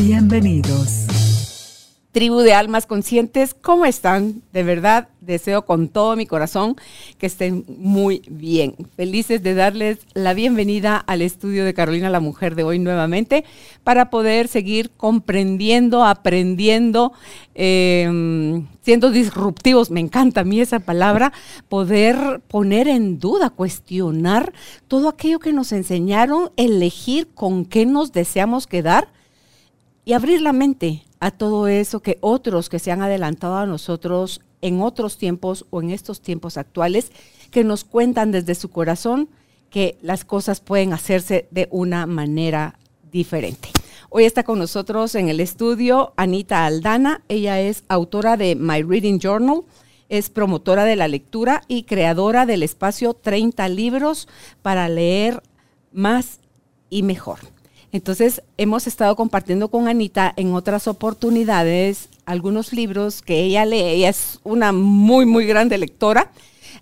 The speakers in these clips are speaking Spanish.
Bienvenidos. Tribu de almas conscientes, ¿cómo están? De verdad, deseo con todo mi corazón que estén muy bien. Felices de darles la bienvenida al estudio de Carolina la Mujer de hoy nuevamente para poder seguir comprendiendo, aprendiendo, em, siendo disruptivos. Me encanta a mí esa palabra, poder poner en duda, cuestionar todo aquello que nos enseñaron, elegir con qué nos deseamos quedar y abrir la mente a todo eso que otros que se han adelantado a nosotros en otros tiempos o en estos tiempos actuales, que nos cuentan desde su corazón que las cosas pueden hacerse de una manera diferente. Hoy está con nosotros en el estudio Anita Aldana. Ella es autora de My Reading Journal, es promotora de la lectura y creadora del espacio 30 libros para leer más y mejor. Entonces, hemos estado compartiendo con Anita en otras oportunidades algunos libros que ella lee. Ella es una muy, muy grande lectora.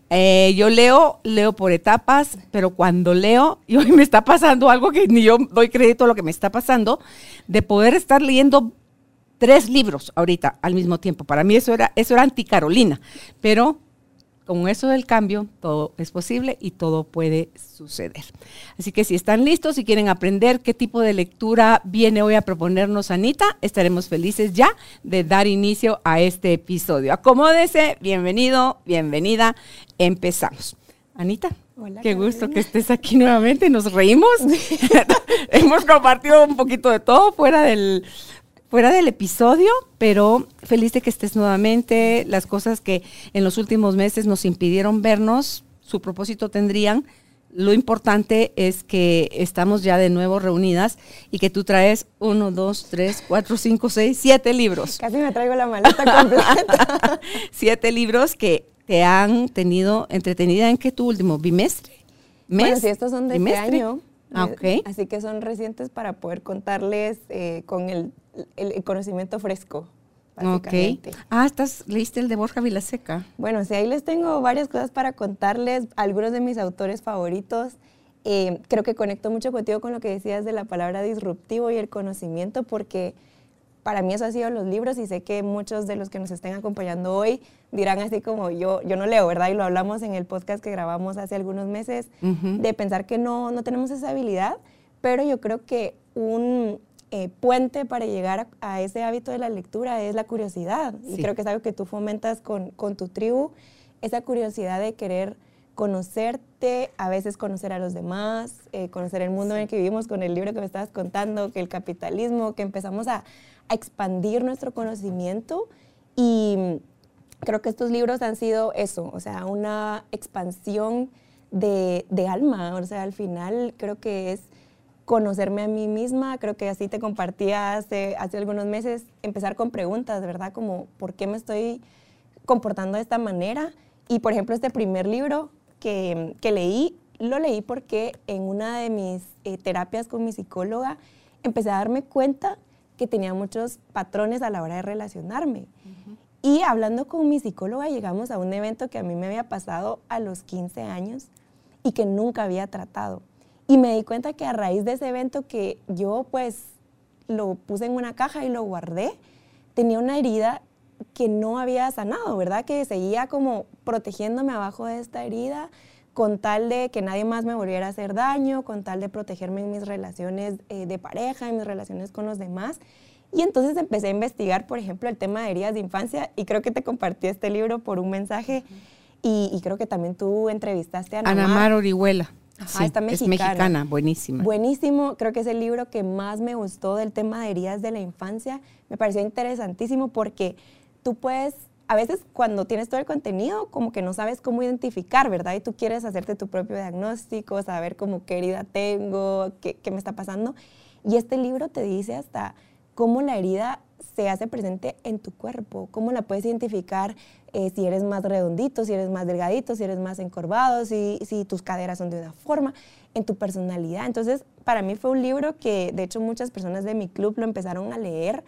Eh, yo leo, leo por etapas, pero cuando leo, y hoy me está pasando algo que ni yo doy crédito a lo que me está pasando, de poder estar leyendo tres libros ahorita al mismo tiempo. Para mí eso era, eso era anti-Carolina, pero con eso del cambio, todo es posible y todo puede suceder. Así que si están listos y quieren aprender qué tipo de lectura viene hoy a proponernos Anita, estaremos felices ya de dar inicio a este episodio. Acomódese, bienvenido, bienvenida, empezamos. Anita. Hola, Qué gusto que estés aquí nuevamente. Nos reímos. Hemos compartido un poquito de todo fuera del, fuera del episodio, pero feliz de que estés nuevamente. Las cosas que en los últimos meses nos impidieron vernos, su propósito tendrían. Lo importante es que estamos ya de nuevo reunidas y que tú traes uno, dos, tres, cuatro, cinco, seis, siete libros. Casi me traigo la maleta completa. siete libros que te han tenido entretenida en qué tu último bimestre. ¿Mes? Bueno, si estos son de este año. Ah, okay. Así que son recientes para poder contarles eh, con el el, conocimiento fresco. Ok. Ah, estás, leíste el de Borja Vilaseca. Bueno, sí, ahí les tengo varias cosas para contarles, algunos de mis autores favoritos. Eh, creo que conecto mucho contigo con lo que decías de la palabra disruptivo y el conocimiento, porque para mí eso ha sido los libros y sé que muchos de los que nos estén acompañando hoy dirán así como yo, yo no leo, ¿verdad? Y lo hablamos en el podcast que grabamos hace algunos meses, de pensar que no, no tenemos esa habilidad, pero yo creo que un, eh, puente para llegar a, ese hábito de la lectura es la curiosidad. Y creo que es algo que tú fomentas con, con, tu tribu, esa curiosidad de querer conocerte, a veces conocer a los demás, eh, conocer el mundo en el que vivimos con el libro que me estabas contando, que el capitalismo, que empezamos a, expandir nuestro conocimiento y creo que estos libros han sido eso, o sea, una expansión de, de alma, o sea, al final creo que es conocerme a mí misma, creo que así te compartía hace, hace algunos meses, empezar con preguntas, ¿verdad? Como, ¿por qué me estoy comportando de esta manera? Y, por ejemplo, este primer libro que, que leí, lo leí porque en una de mis eh, terapias con mi psicóloga empecé a darme cuenta que tenía muchos patrones a la hora de relacionarme. Y hablando con mi psicóloga llegamos a un evento que a mí me había pasado a los 15 años y que nunca había tratado. Y me di cuenta que a raíz de ese evento que yo pues lo puse en una caja y lo guardé, tenía una herida que no había sanado, ¿verdad? Que seguía como protegiéndome abajo de esta herida con tal de que nadie más me volviera a hacer daño, con tal de protegerme en mis relaciones eh, de pareja, en mis relaciones con los demás. Y entonces empecé a investigar, por ejemplo, el tema de heridas de infancia y creo que te compartí este libro por un mensaje y, creo que también tú entrevistaste a Ana Mar Orihuela sí, está mexicana. Es mexicana, buenísima. Buenísimo, creo que es el libro que más me gustó del tema de heridas de la infancia. Me pareció interesantísimo porque tú puedes a veces cuando tienes todo el contenido, como que no sabes cómo identificar, ¿verdad? Y tú quieres hacerte tu propio diagnóstico, saber cómo qué herida tengo, qué, qué me está pasando. Y este libro te dice hasta cómo la herida se hace presente en tu cuerpo, cómo la puedes identificar eh, si eres más redondito, si eres más delgadito, si eres más encorvado, si, si tus caderas son de una forma, en tu personalidad. Entonces, para mí fue un libro que, de hecho, muchas personas de mi club lo empezaron a leer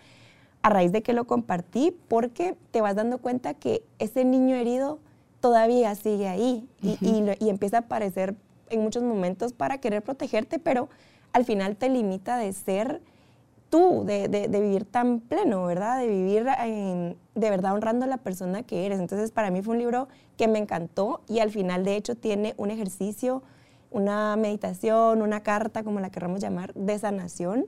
a raíz de que lo compartí, porque te vas dando cuenta que ese niño herido todavía sigue ahí y, y, empieza a aparecer en muchos momentos para querer protegerte, pero al final te limita de ser tú, de, de, vivir tan pleno, ¿verdad? De vivir de verdad honrando a la persona que eres. Entonces, para mí fue un libro que me encantó y al final, de hecho, tiene un ejercicio, una meditación, una carta, como la queramos llamar, de sanación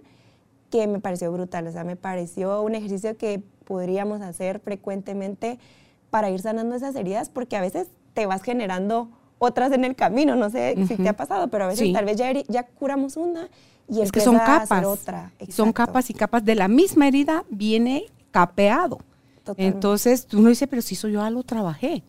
que me pareció brutal. O sea, me pareció un ejercicio que podríamos hacer frecuentemente para ir sanando esas heridas, porque a veces te vas generando otras en el camino. No sé si te ha pasado, pero a veces tal vez ya, ya curamos una y es que son capas. otra. Son capas y capas de la misma herida viene capeado. Entonces tú no dices, pero si soy yo ya lo trabajé.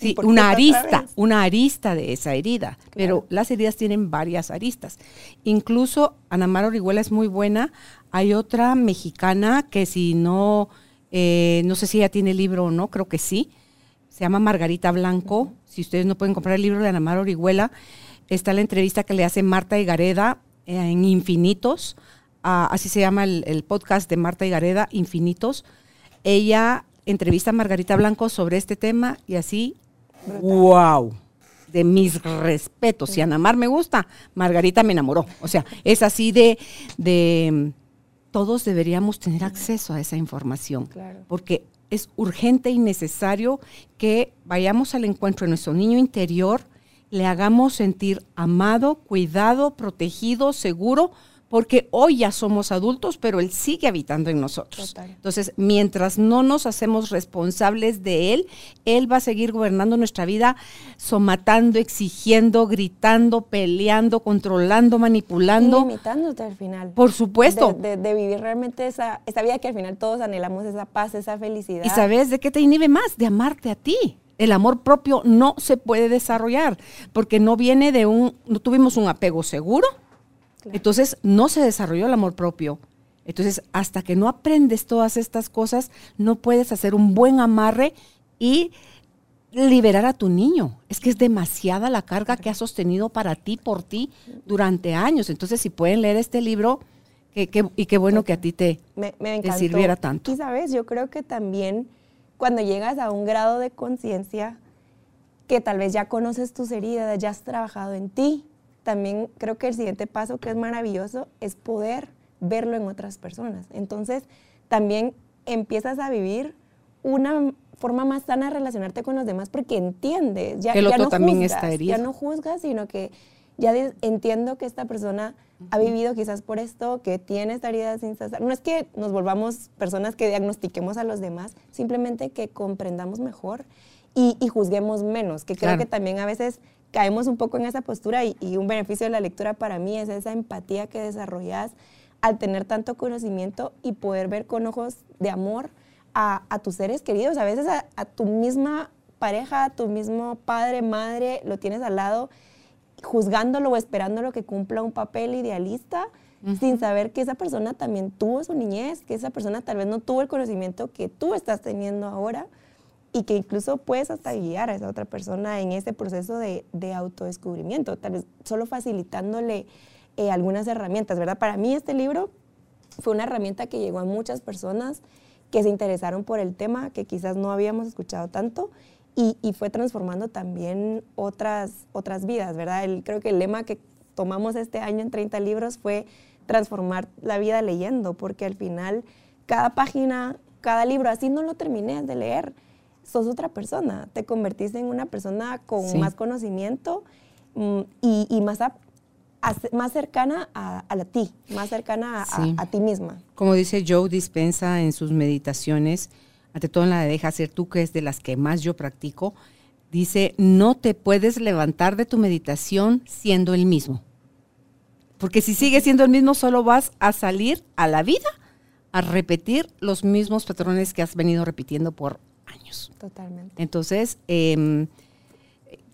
Sí, una arista, una arista de esa herida. Pero las heridas tienen varias aristas. Incluso Ana Mara Orihuela es muy buena. Hay otra mexicana que si no, eh, no sé si ella tiene libro o no, creo que sí. Se llama Margarita Blanco. Si ustedes no pueden comprar el libro de Ana Mara Orihuela, está la entrevista que le hace Marta Higareda eh, en Infinitos. Ah, así se llama el, el podcast de Marta Higareda, Infinitos. Ella entrevista a Margarita Blanco sobre este tema y así wow, de mis respetos. Si Anamar me gusta, Margarita me enamoró. O sea, es así de, de todos deberíamos tener acceso a esa información. Porque es urgente y necesario que vayamos al encuentro de nuestro niño interior, le hagamos sentir amado, cuidado, protegido, seguro, porque hoy ya somos adultos, pero Él sigue habitando en nosotros. Entonces, mientras no nos hacemos responsables de Él, Él va a seguir gobernando nuestra vida, somatando, exigiendo, gritando, peleando, controlando, manipulando. limitándote al final. Por supuesto. De, vivir realmente esa, esa vida que al final todos anhelamos, esa paz, esa felicidad. ¿Y sabes de qué te inhibe más? De amarte a ti el amor propio no se puede desarrollar porque no viene de un, no tuvimos un apego seguro, entonces no se desarrolló el amor propio. Entonces, hasta que no aprendes todas estas cosas, no puedes hacer un buen amarre y liberar a tu niño. Es que es demasiada la carga que ha sostenido para ti, por ti, durante años. Entonces, si pueden leer este libro, y qué bueno que a ti te, te sirviera tanto. Y sabes, yo creo que también cuando llegas a un grado de conciencia, que tal vez ya conoces tus heridas, ya has trabajado en ti, también creo que el siguiente paso que es maravilloso es poder verlo en otras personas. Entonces, también empiezas a vivir una forma más sana de relacionarte con los demás porque entiendes, ya, no también juzgas, ya no juzgas, sino que ya entiendo que esta persona ha vivido quizás por esto, que tiene esta herida sin cesar. No es que nos volvamos personas que diagnostiquemos a los demás, simplemente que comprendamos mejor y, juzguemos menos, que creo que también a veces caemos un poco en esa postura y, un beneficio de la lectura para mí es esa empatía que desarrollas al tener tanto conocimiento y poder ver con ojos de amor a, tus seres queridos, a veces a, tu misma pareja, a tu mismo padre, madre, lo tienes al lado juzgándolo o esperándolo que cumpla un papel idealista, sin saber que esa persona también tuvo su niñez, que esa persona tal vez no tuvo el conocimiento que tú estás teniendo ahora y que incluso puedes hasta guiar a esa otra persona en ese proceso de, de autodescubrimiento, tal vez solo facilitándole eh, algunas herramientas, ¿verdad? Para mí este libro fue una herramienta que llegó a muchas personas que se interesaron por el tema, que quizás no habíamos escuchado tanto, y, y fue transformando también otras, otras vidas, ¿verdad? El, creo que el lema que tomamos este año en 30 libros fue transformar la vida leyendo, porque al final cada página, cada libro, así no lo terminé de leer, sos otra persona, te convertiste en una persona con más conocimiento mm, y, más, más cercana a, la ti, más cercana a, ti misma. Como dice Joe Dispensa en sus meditaciones, ante todo en la de Deja ser tú, que es de las que más yo practico, dice, no te puedes levantar de tu meditación siendo el mismo. Porque si sigues siendo el mismo, solo vas a salir a la vida a repetir los mismos patrones que has venido repitiendo por años. Totalmente. Entonces, em,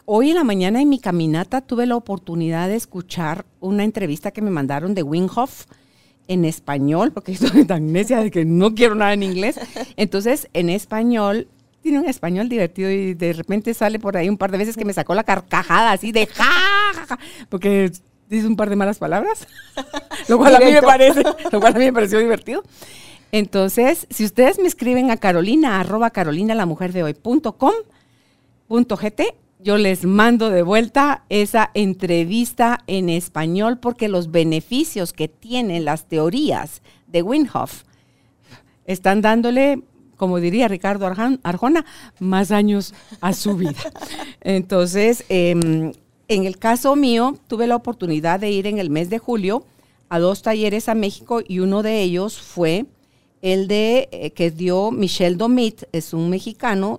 hoy en la mañana en mi caminata tuve la oportunidad de escuchar una entrevista que me mandaron de Winghoff en español, porque estoy tan necia de que no quiero nada en inglés. Entonces, en español, tiene un español divertido y de repente sale por ahí un par de veces que me sacó la carcajada así de ja, ja, ja, porque dice un par de malas palabras, lo cual a mí me parece, lo cual a mí me pareció divertido. Entonces, si ustedes me escriben a carolina, arroba carolina la mujer de hoy punto com, punto gt, yo les mando de vuelta esa entrevista en español porque los beneficios que tienen las teorías de Winhoff están dándole, como diría Ricardo Arjona, más años a su vida. Entonces, em, en el caso mío, tuve la oportunidad de ir en el mes de julio a dos talleres a México y uno de ellos fue el de eh, que dio Michel Domit, es un mexicano,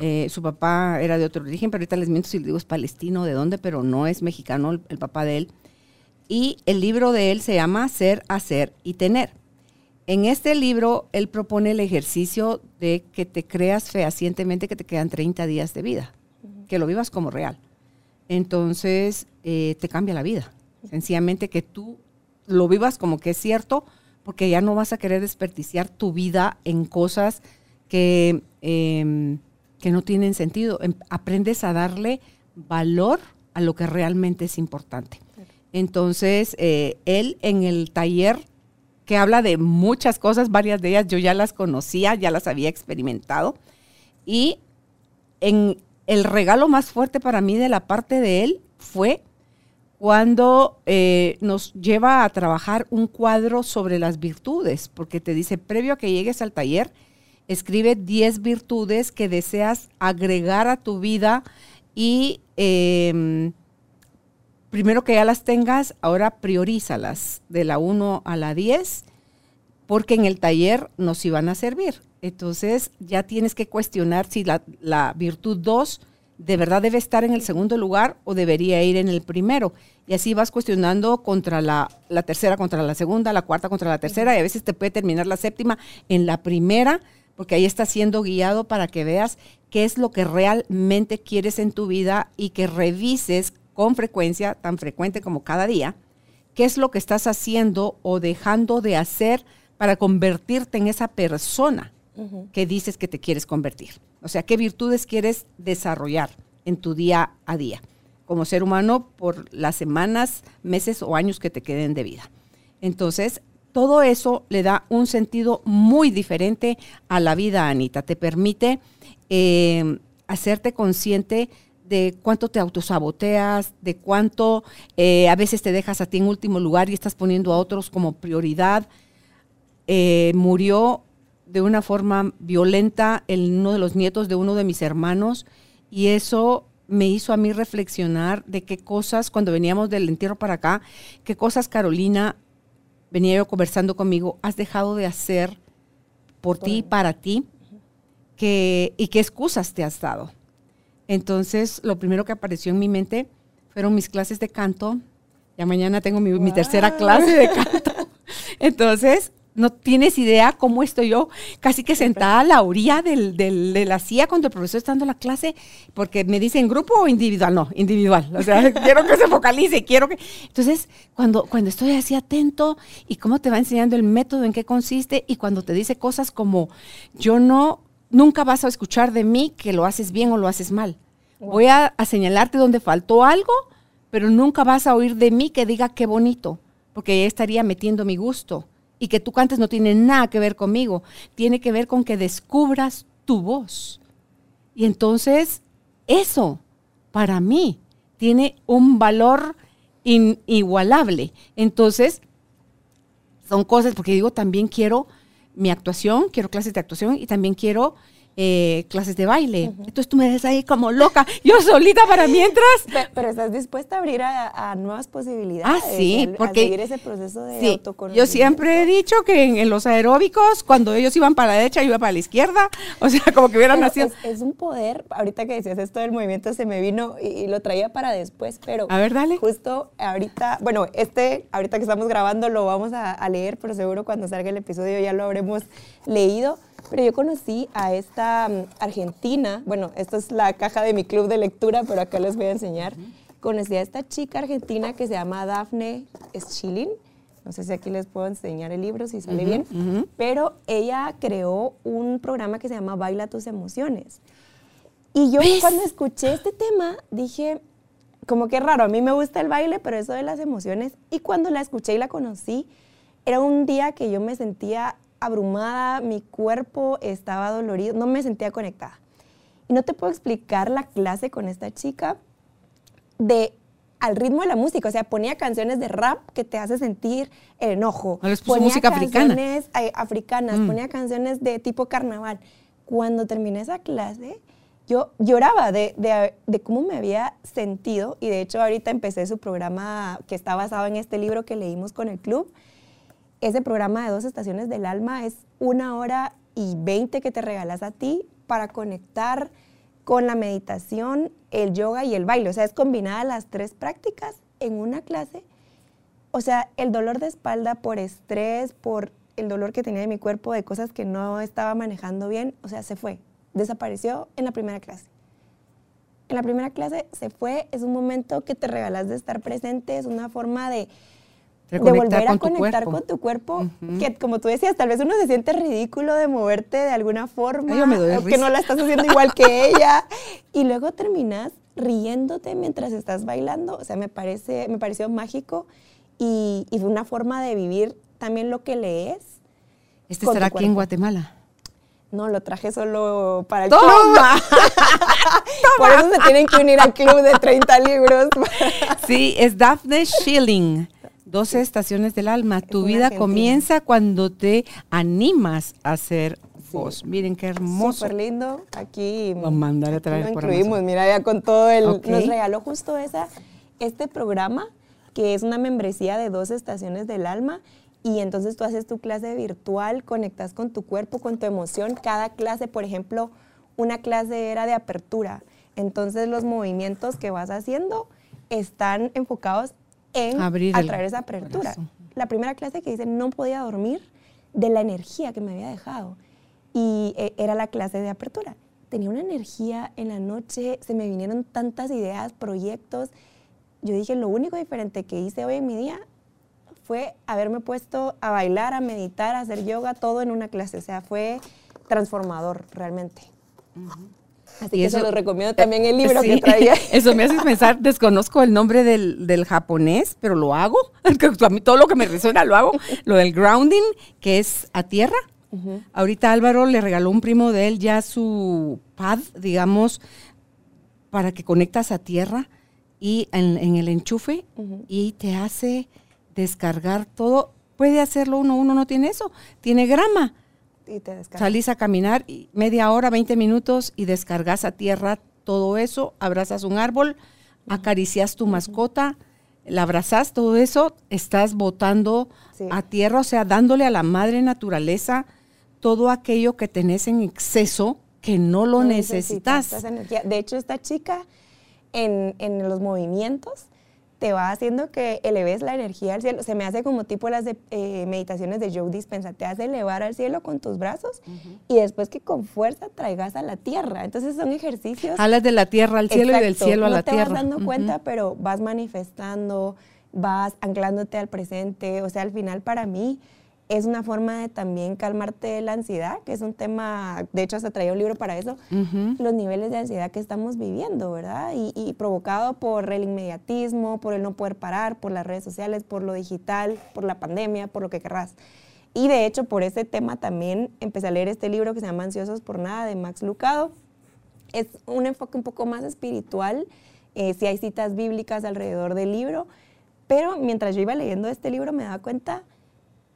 eh, su papá era de otro origen, pero ahorita les miento si les digo es palestino, de dónde, pero no es mexicano el, el papá de él. Y el libro de él se llama Ser, Hacer y Tener. En este libro, él propone el ejercicio de que te creas fehacientemente que te quedan 30 días de vida, que lo vivas como real. Entonces, eh, te cambia la vida. Sencillamente que tú lo vivas como que es cierto, porque ya no vas a querer desperdiciar tu vida en cosas que, em, que no tienen sentido. Em, aprendes a darle valor a lo que realmente es importante. Entonces, eh, él en el taller que habla de muchas cosas, varias de ellas yo ya las conocía, ya las había experimentado, y en el regalo más fuerte para mí de la parte de él fue cuando eh, nos lleva a trabajar un cuadro sobre las virtudes, porque te dice, previo a que llegues al taller, escribe 10 virtudes que deseas agregar a tu vida y em, primero que ya las tengas, ahora priorízalas de la 1 a la 10, porque en el taller nos iban a servir. Entonces ya tienes que cuestionar si la, la virtud 2 de verdad debe estar en el segundo lugar o debería ir en el primero. Y así vas cuestionando contra la, la, tercera, contra la segunda, la cuarta contra la tercera, y a veces te puede terminar la séptima en la primera, porque ahí estás siendo guiado para que veas qué es lo que realmente quieres en tu vida y que revises con frecuencia, tan frecuente como cada día, qué es lo que estás haciendo o dejando de hacer para convertirte en esa persona que dices que te quieres convertir. O sea, qué virtudes quieres desarrollar en tu día a día como ser humano por las semanas, meses o años que te queden de vida. Entonces, todo eso le da un sentido muy diferente a la vida, Anita. Te permite eh, hacerte consciente de cuánto te autosaboteas, de cuánto eh, a veces te dejas a ti en último lugar y estás poniendo a otros como prioridad. Eh, murió de una forma violenta el, uno de los nietos de uno de mis hermanos y eso me hizo a mí reflexionar de qué cosas, cuando veníamos del entierro para acá, qué cosas Carolina, venía yo conversando conmigo, has dejado de hacer por, ti y para ti, que, y qué excusas te has dado. Entonces, lo primero que apareció en mi mente fueron mis clases de canto. Ya mañana tengo mi, mi tercera clase de canto. Entonces, no tienes idea cómo estoy yo casi que sentada a la orilla del, de la silla cuando el profesor está dando la clase, porque me dicen grupo o individual, no, individual. O sea, quiero que se focalice, quiero que... Entonces, cuando, cuando estoy así atento y cómo te va enseñando el método, en qué consiste, y cuando te dice cosas como, yo no, nunca vas a escuchar de mí que lo haces bien o lo haces mal. Voy a, a señalarte donde faltó algo, pero nunca vas a oír de mí que diga qué bonito, porque estaría metiendo mi gusto y que tú cantes no tiene nada que ver conmigo, tiene que ver con que descubras tu voz. Y entonces eso para mí tiene un valor inigualable. Entonces, son cosas, porque digo, también quiero mi actuación, quiero clases de actuación y también quiero eh, clases de baile. Entonces tú me ves ahí como loca, yo solita para mientras. Pero, estás dispuesta a abrir a, nuevas posibilidades. Ah, sí, porque. seguir ese proceso de sí, Yo siempre he dicho que en, los aeróbicos, cuando ellos iban para la derecha, yo iba para la izquierda. O sea, como que hubieran nacido. Es, un poder, ahorita que decías esto del movimiento, se me vino y, lo traía para después, pero. A ver, dale. Justo ahorita, bueno, este, ahorita que estamos grabando, lo vamos a leer, pero seguro cuando salga el episodio ya lo habremos leído Pero yo conocí a esta mm, argentina, bueno, esta es la caja de mi club de lectura, pero acá les voy a enseñar. Conocí a esta chica argentina que se llama Daphne Schilling. No sé si aquí les puedo enseñar el libro, si sale bien. Pero ella creó un programa que se llama Baila tus emociones. Y yo cuando escuché este tema dije, como que raro, a mí me gusta el baile, pero eso de las emociones. Y cuando la escuché y la conocí, era un día que yo me sentía abrumada, mi cuerpo estaba dolorido, no me sentía conectada. Y no te puedo explicar la clase con esta chica de al ritmo de la música, o sea, ponía canciones de rap que te hace sentir el enojo. ponía música canciones africana. Eh, africanas, mm. ponía canciones de tipo carnaval. Cuando terminé esa clase, yo lloraba de, de, de, cómo me había sentido y de hecho ahorita empecé su programa que está basado en este libro que leímos con el club ese programa de dos estaciones del alma es una hora y veinte que te regalas a ti para conectar con la meditación, el yoga y el baile. O sea, es combinada las tres prácticas en una clase. O sea, el dolor de espalda por estrés, por el dolor que tenía en mi cuerpo de cosas que no estaba manejando bien, o sea, se fue, desapareció en la primera clase. En la primera clase se fue, es un momento que te regalas de estar presente, es una forma de de, volver a conectar con tu cuerpo, que como tú decías, tal vez uno se siente ridículo de moverte de alguna forma, o que no la estás haciendo igual que ella, y luego terminas riéndote mientras estás bailando, o sea, me, parece, me pareció mágico y, y fue una forma de vivir también lo que lees. ¿Este estará aquí en Guatemala? No, lo traje solo para el club. Por eso se tienen que unir al club de 30 libros. sí, es Daphne Schilling. 12 estaciones del alma. tu vida comienza cuando te animas a ser vos. Miren qué hermoso. Súper lindo. Aquí. Vamos a mandar a traer por incluimos. Mira, ya con todo el. Nos regaló justo esa, este programa, que es una membresía de 12 estaciones del alma. Y entonces tú haces tu clase virtual, conectas con tu cuerpo, con tu emoción. Cada clase, por ejemplo, una clase era de apertura. Entonces los movimientos que vas haciendo están enfocados en Abrir atraer esa apertura. La primera clase que hice no podía dormir de la energía que me había dejado y eh, era la clase de apertura. Tenía una energía en la noche, se me vinieron tantas ideas, proyectos. Yo dije, lo único diferente que hice hoy en mi día fue haberme puesto a bailar, a meditar, a hacer yoga, todo en una clase. O sea, fue transformador realmente. Así que eso, se lo recomiendo también el libro que traía. Eso me hace pensar, desconozco el nombre del, japonés, pero lo hago. A mí todo lo que me resuena lo hago. Lo del grounding, que es a tierra. Ahorita Álvaro le regaló un primo de él ya su pad, digamos, para que conectas a tierra y en, el enchufe y te hace descargar todo. Puede hacerlo uno, uno no tiene eso, tiene grama y te descargas. Salís a caminar media hora, 20 minutos y descargas a tierra todo eso, abrazas un árbol, acaricias tu mascota, la abrazas, todo eso, estás botando a tierra, o sea, dándole a la madre naturaleza todo aquello que tenés en exceso que no lo necesitas. De hecho, esta chica en, en los movimientos te va haciendo que eleves la energía al cielo. Se me hace como tipo las eh, meditaciones de Joe Dispensa. Te hace elevar al cielo con tus brazos y después que con fuerza traigas a la tierra. Entonces son ejercicios. Hablas de la tierra al cielo y del cielo a la tierra. No te vas dando cuenta, pero vas manifestando, vas anclándote al presente. O sea, al final para mí es una forma de también calmarte la ansiedad, que es un tema, de hecho hasta traía un libro para eso, los niveles de ansiedad que estamos viviendo, ¿verdad? Y, provocado por el inmediatismo, por el no poder parar, por las redes sociales, por lo digital, por la pandemia, por lo que querrás. Y de hecho por ese tema también empecé a leer este libro que se llama Ansiosos por Nada de Max Lucado. Es un enfoque un poco más espiritual, eh, si hay citas bíblicas alrededor del libro, pero mientras yo iba leyendo este libro me daba cuenta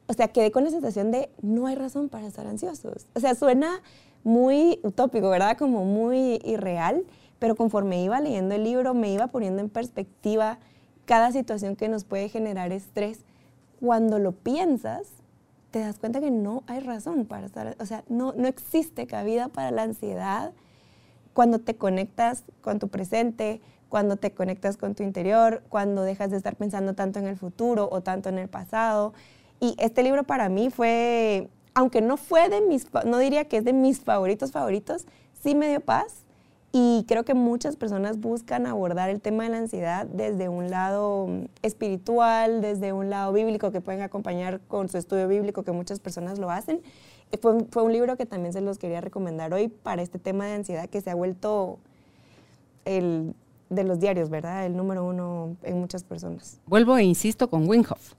o sea, quedé con la sensación de no hay razón para estar ansiosos. O sea, suena muy utópico, ¿verdad? Como muy irreal, pero conforme iba leyendo el libro me iba poniendo en perspectiva cada situación que nos puede generar estrés. Cuando lo piensas, te das cuenta que no hay razón para estar, o sea, no, no existe cabida para la ansiedad cuando te conectas con tu presente, cuando te conectas con tu interior, cuando dejas de estar pensando tanto en el futuro o tanto en el pasado. Y este libro para mí fue aunque no fue de mis, no diría que es de mis favoritos favoritos, sí me dio paz y creo que muchas personas buscan abordar el tema de la ansiedad desde un lado mm, espiritual, desde un lado bíblico, que pueden acompañar con su estudio bíblico, que muchas personas lo hacen. Fue, fue un libro que también se los quería recomendar hoy para este tema de ansiedad que se ha vuelto el de los diarios, ¿verdad? El número uno en muchas personas. Vuelvo e insisto con Winghoff.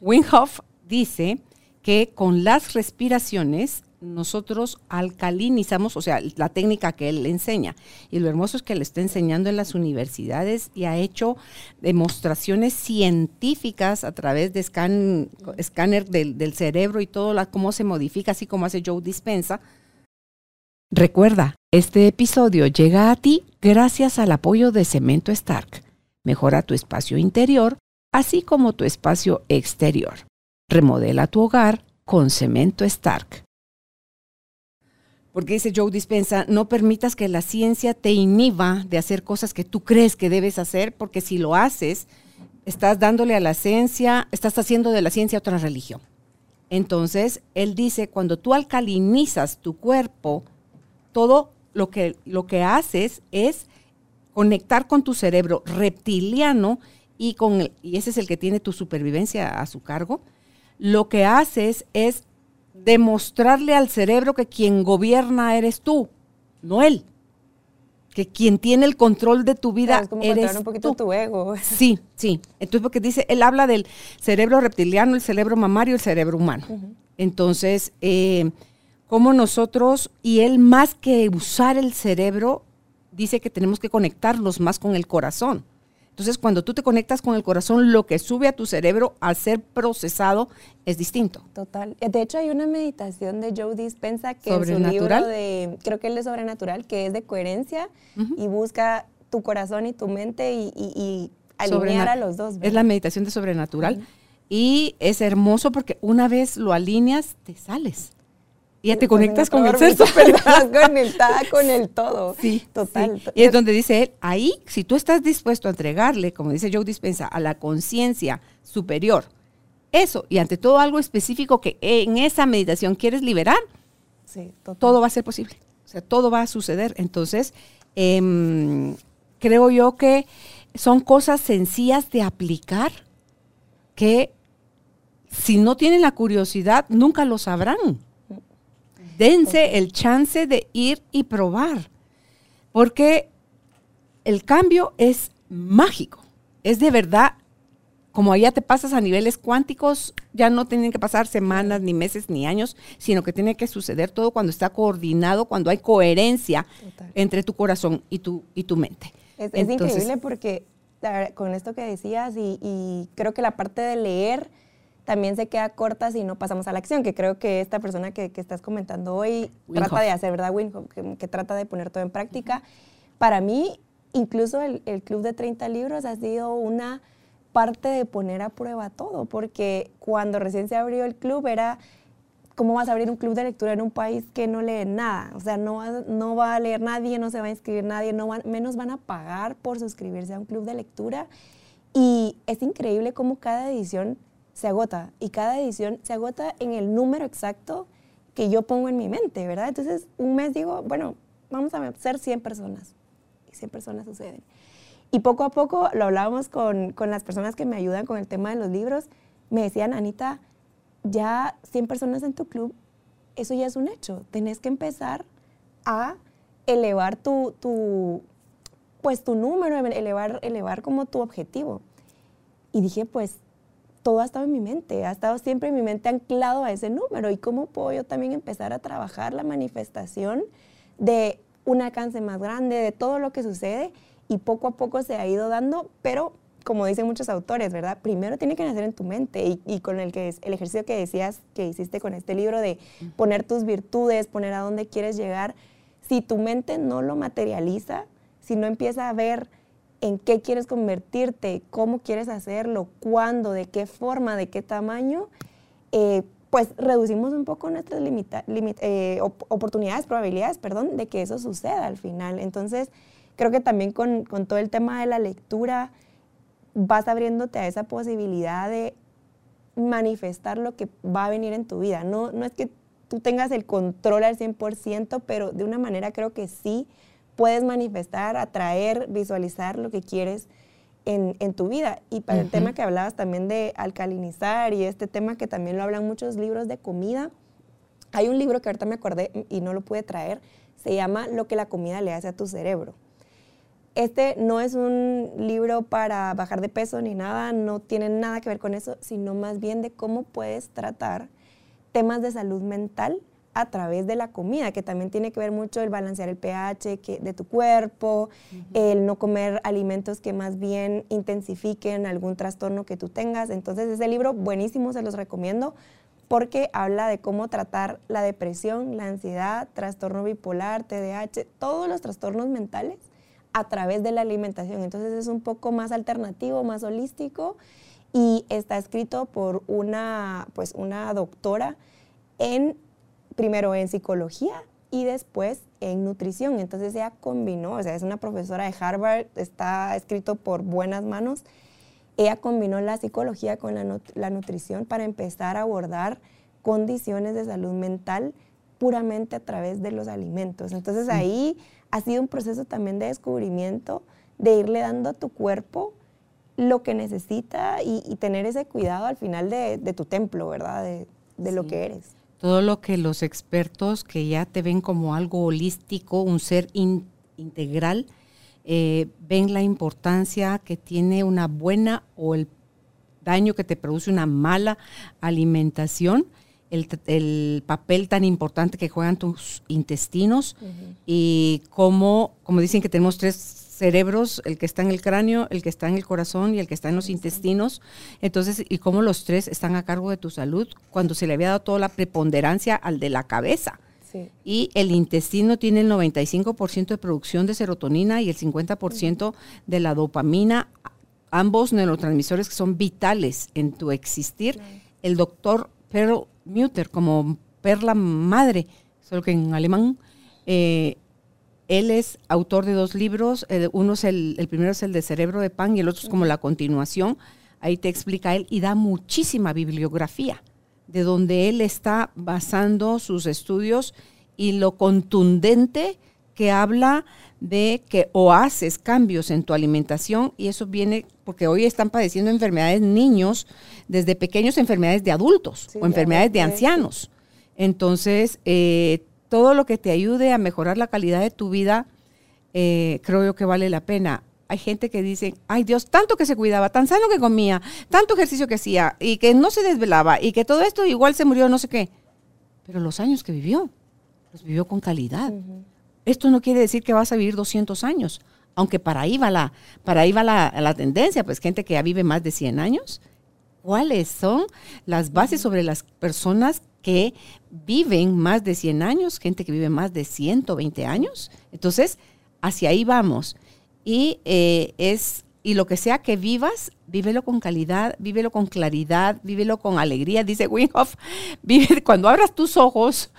Winghoff dice que con las respiraciones nosotros alcalinizamos, o sea, la técnica que él enseña. Y lo hermoso es que le está enseñando en las universidades y ha hecho demostraciones científicas a través de escáner del, cerebro y todo, la, cómo se modifica, así como hace Joe Dispensa. Recuerda, este episodio llega a ti gracias al apoyo de Cemento Stark. Mejora tu espacio interior, así como tu espacio exterior. Remodela tu hogar con Cemento Stark. Porque dice Joe Dispensa, no permitas que la ciencia te inhiba de hacer cosas que tú crees que debes hacer, porque si lo haces, estás dándole a la ciencia, estás haciendo de la ciencia otra religión. Entonces, él dice, cuando tú alcalinizas tu cuerpo, todo lo que, lo que haces es conectar con tu cerebro reptiliano y, con, y ese es el que tiene tu supervivencia a su cargo, lo que haces es demostrarle al cerebro que quien gobierna eres tú, no él. Que quien tiene el control de tu vida es como eres un poquito tu ego. Sí, sí. Entonces, porque dice, él habla del cerebro reptiliano, el cerebro mamario, el cerebro humano. Entonces, eh, como nosotros, y él más que usar el cerebro, dice que tenemos que conectarnos más con el corazón. Entonces, cuando tú te conectas con el corazón, lo que sube a tu cerebro al ser procesado es distinto. Total. De hecho, hay una meditación de Joe Dispensa que es un libro de, creo que él es sobrenatural, que es de coherencia y busca tu corazón y tu mente y, alinear a los dos. Es la meditación de sobrenatural. Y es hermoso porque una vez lo alineas, te sales ya te conectas con el ser superior. conectada con el todo. Sí, total. Y es donde dice él, ahí, si tú estás dispuesto a entregarle, como dice Joe Dispensa, a la conciencia superior, eso, y ante todo algo específico que en esa meditación quieres liberar, todo va a ser posible. O sea, todo va a suceder. Entonces, em, creo yo que son cosas sencillas de aplicar que si no tienen la curiosidad, nunca lo sabrán dense el chance de ir y probar, porque el cambio es mágico, es de verdad, como allá te pasas a niveles cuánticos, ya no tienen que pasar semanas, ni meses, ni años, sino que tiene que suceder todo cuando está coordinado, cuando hay coherencia entre tu corazón y tu, y tu mente. Es, increíble porque con esto que decías y creo que la parte de leer, también se queda corta si no pasamos a la acción, que creo que esta persona que, estás comentando hoy trata de hacer, ¿verdad, Win? Que, trata de poner todo en práctica. Para mí, incluso el, Club de 30 Libros ha sido una parte de poner a prueba todo, porque cuando recién se abrió el club era, ¿cómo vas a abrir un club de lectura en un país que no lee nada? O sea, no va, no va a leer nadie, no se va a inscribir nadie, no menos van a pagar por suscribirse a un club de lectura. Y es increíble cómo cada edición se agota y cada edición se agota en el número exacto que yo pongo en mi mente, ¿verdad? Entonces, un mes digo, bueno, vamos a ser 100 personas y 100 personas suceden. Y poco a poco lo hablábamos con, con las personas que me ayudan con el tema de los libros, me decían, Anita, ya 100 personas en tu club, eso ya es un hecho, tenés que empezar a elevar tu, tu pues tu número, elevar, elevar como tu objetivo. Y dije, pues todo ha estado en mi mente, ha estado siempre en mi mente anclado a ese número. ¿Y cómo puedo yo también empezar a trabajar la manifestación de un alcance más grande, de todo lo que sucede? Y poco a poco se ha ido dando, pero como dicen muchos autores, ¿verdad? Primero tiene que nacer en tu mente y, con el, que es, el ejercicio que decías que hiciste con este libro de poner tus virtudes, poner a dónde quieres llegar, si tu mente no lo materializa, si no empieza a ver en qué quieres convertirte, cómo quieres hacerlo, cuándo, de qué forma, de qué tamaño, eh, pues reducimos un poco nuestras eh, oportunidades, probabilidades, perdón, de que eso suceda al final. Entonces, creo que también con, con, todo el tema de la lectura vas abriéndote a esa posibilidad de manifestar lo que va a venir en tu vida. No, no es que tú tengas el control al 100%, pero de una manera creo que sí puedes manifestar, atraer, visualizar lo que quieres en, tu vida. Y para el tema que hablabas también de alcalinizar y este tema que también lo hablan muchos libros de comida, hay un libro que ahorita me acordé y no lo pude traer, se llama Lo que la comida le hace a tu cerebro. Este no es un libro para bajar de peso ni nada, no tiene nada que ver con eso, sino más bien de cómo puedes tratar temas de salud mental a través de la comida, que también tiene que ver mucho el balancear el pH de tu cuerpo, el no comer alimentos que más bien intensifiquen algún trastorno que tú tengas. Entonces, ese libro buenísimo, se los recomiendo, porque habla de cómo tratar la depresión, la ansiedad, trastorno bipolar, TDAH, todos los trastornos mentales a través de la alimentación. Entonces, es un poco más alternativo, más holístico y está escrito por una, pues, una doctora en primero en psicología y después en nutrición. Entonces ella combinó, o sea, es una profesora de Harvard, está escrito por buenas manos. Ella combinó la psicología con la, nutrición para empezar a abordar condiciones de salud mental puramente a través de los alimentos. Entonces ahí ha sido un proceso también de descubrimiento, de irle dando a tu cuerpo lo que necesita y, tener ese cuidado al final de, tu templo, ¿verdad? De, lo que eres todo lo que los expertos que ya te ven como algo holístico, un ser integral, eh, ven la importancia que tiene una buena o el daño que te produce una mala alimentación, el, papel tan importante que juegan tus intestinos y cómo, como dicen que tenemos tres cerebros, el que está en el cráneo, el que está en el corazón y el que está en los intestinos. Entonces, y cómo los tres están a cargo de tu salud cuando se le había dado toda la preponderancia al de la cabeza. Y el intestino tiene el 95% de producción de serotonina y el 50% de la dopamina, ambos neurotransmisores que son vitales en tu existir. El doctor Pearl Mutter, como perla madre, solo que en alemán, eh, él es autor de dos libros, eh, uno es el, el, primero es el de Cerebro de Pan y el otro es como la continuación. Ahí te explica él y da muchísima bibliografía de donde él está basando sus estudios y lo contundente que habla de que o haces cambios en tu alimentación y eso viene porque hoy están padeciendo enfermedades niños, desde pequeños enfermedades de adultos o enfermedades de ancianos. Entonces, eh, todo lo que te ayude a mejorar la calidad de tu vida, eh, creo yo que vale la pena. Hay gente que dice, ay Dios, tanto que se cuidaba, tan sano que comía, tanto ejercicio que hacía y que no se desvelaba y que todo esto igual se murió, no sé qué. Pero los años que vivió, los vivió con calidad. Esto no quiere decir que vas a vivir 200 años, aunque para ahí va la, para ahí va la, la tendencia, pues gente que ya vive más de 100 años. ¿Cuáles son las bases sobre las personas que viven más de 100 años, gente que vive más de 120 años. Entonces, hacia ahí vamos. Y eh, es y lo que sea que vivas, vívelo con calidad, vívelo con claridad, vívelo con alegría. Dice Winghoff, vive, cuando abras tus ojos,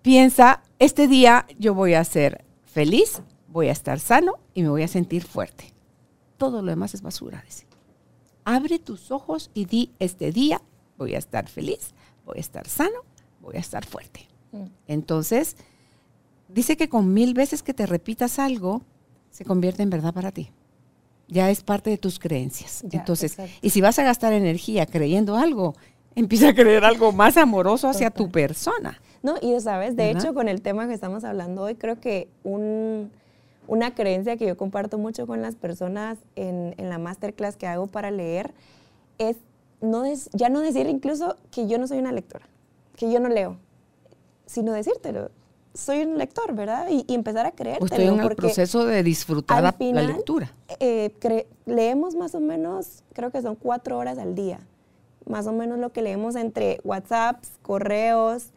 piensa, este día yo voy a ser feliz, voy a estar sano y me voy a sentir fuerte. Todo lo demás es basura, dice. Abre tus ojos y di, este día voy a estar feliz, voy a estar sano, voy a estar fuerte. Mm. Entonces, dice que con mil veces que te repitas algo, se convierte en verdad para ti. Ya es parte de tus creencias. Entonces, y si vas a gastar energía creyendo algo, empieza a creer algo más amoroso hacia tu persona. No, y sabes, de hecho, con el tema que estamos hablando hoy, creo que una creencia que yo comparto mucho con las personas en, en la masterclass que hago para leer es no ya no decir incluso que yo no soy una lectora, que yo no leo, sino decírtelo. Soy un lector, ¿verdad? Y, empezar a creer. Estoy en el proceso de disfrutar la, lectura. Eh, leemos más o menos, creo que son cuatro horas al día. Más o menos lo que leemos entre WhatsApps, correos,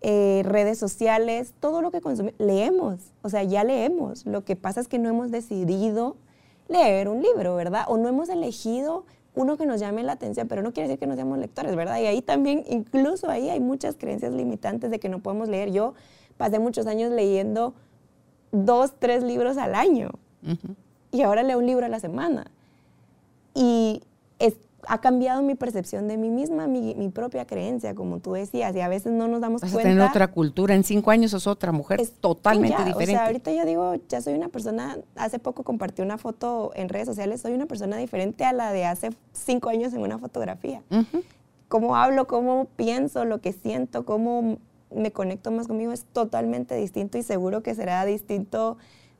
eh, redes sociales, todo lo que consumimos. Leemos, o sea, ya leemos. Lo que pasa es que no hemos decidido leer un libro, ¿verdad? O no hemos elegido uno que nos llame la atención, pero no quiere decir que no seamos lectores, ¿verdad? Y ahí también, incluso ahí hay muchas creencias limitantes de que no podemos leer. Yo pasé muchos años leyendo dos, tres libros al año y ahora leo un libro a la semana. Y es, ha cambiado mi percepción de mí misma, mi, mi, propia creencia, como tú decías, y a veces no nos damos Vas cuenta. a tener otra cultura, en cinco años sos otra mujer es totalmente ya, diferente. O sea, ahorita yo digo, ya soy una persona, hace poco compartí una foto en redes sociales, soy una persona diferente a la de hace cinco años en una fotografía. Uh -huh. Cómo hablo, cómo pienso, lo que siento, cómo me conecto más conmigo es totalmente distinto y seguro que será distinto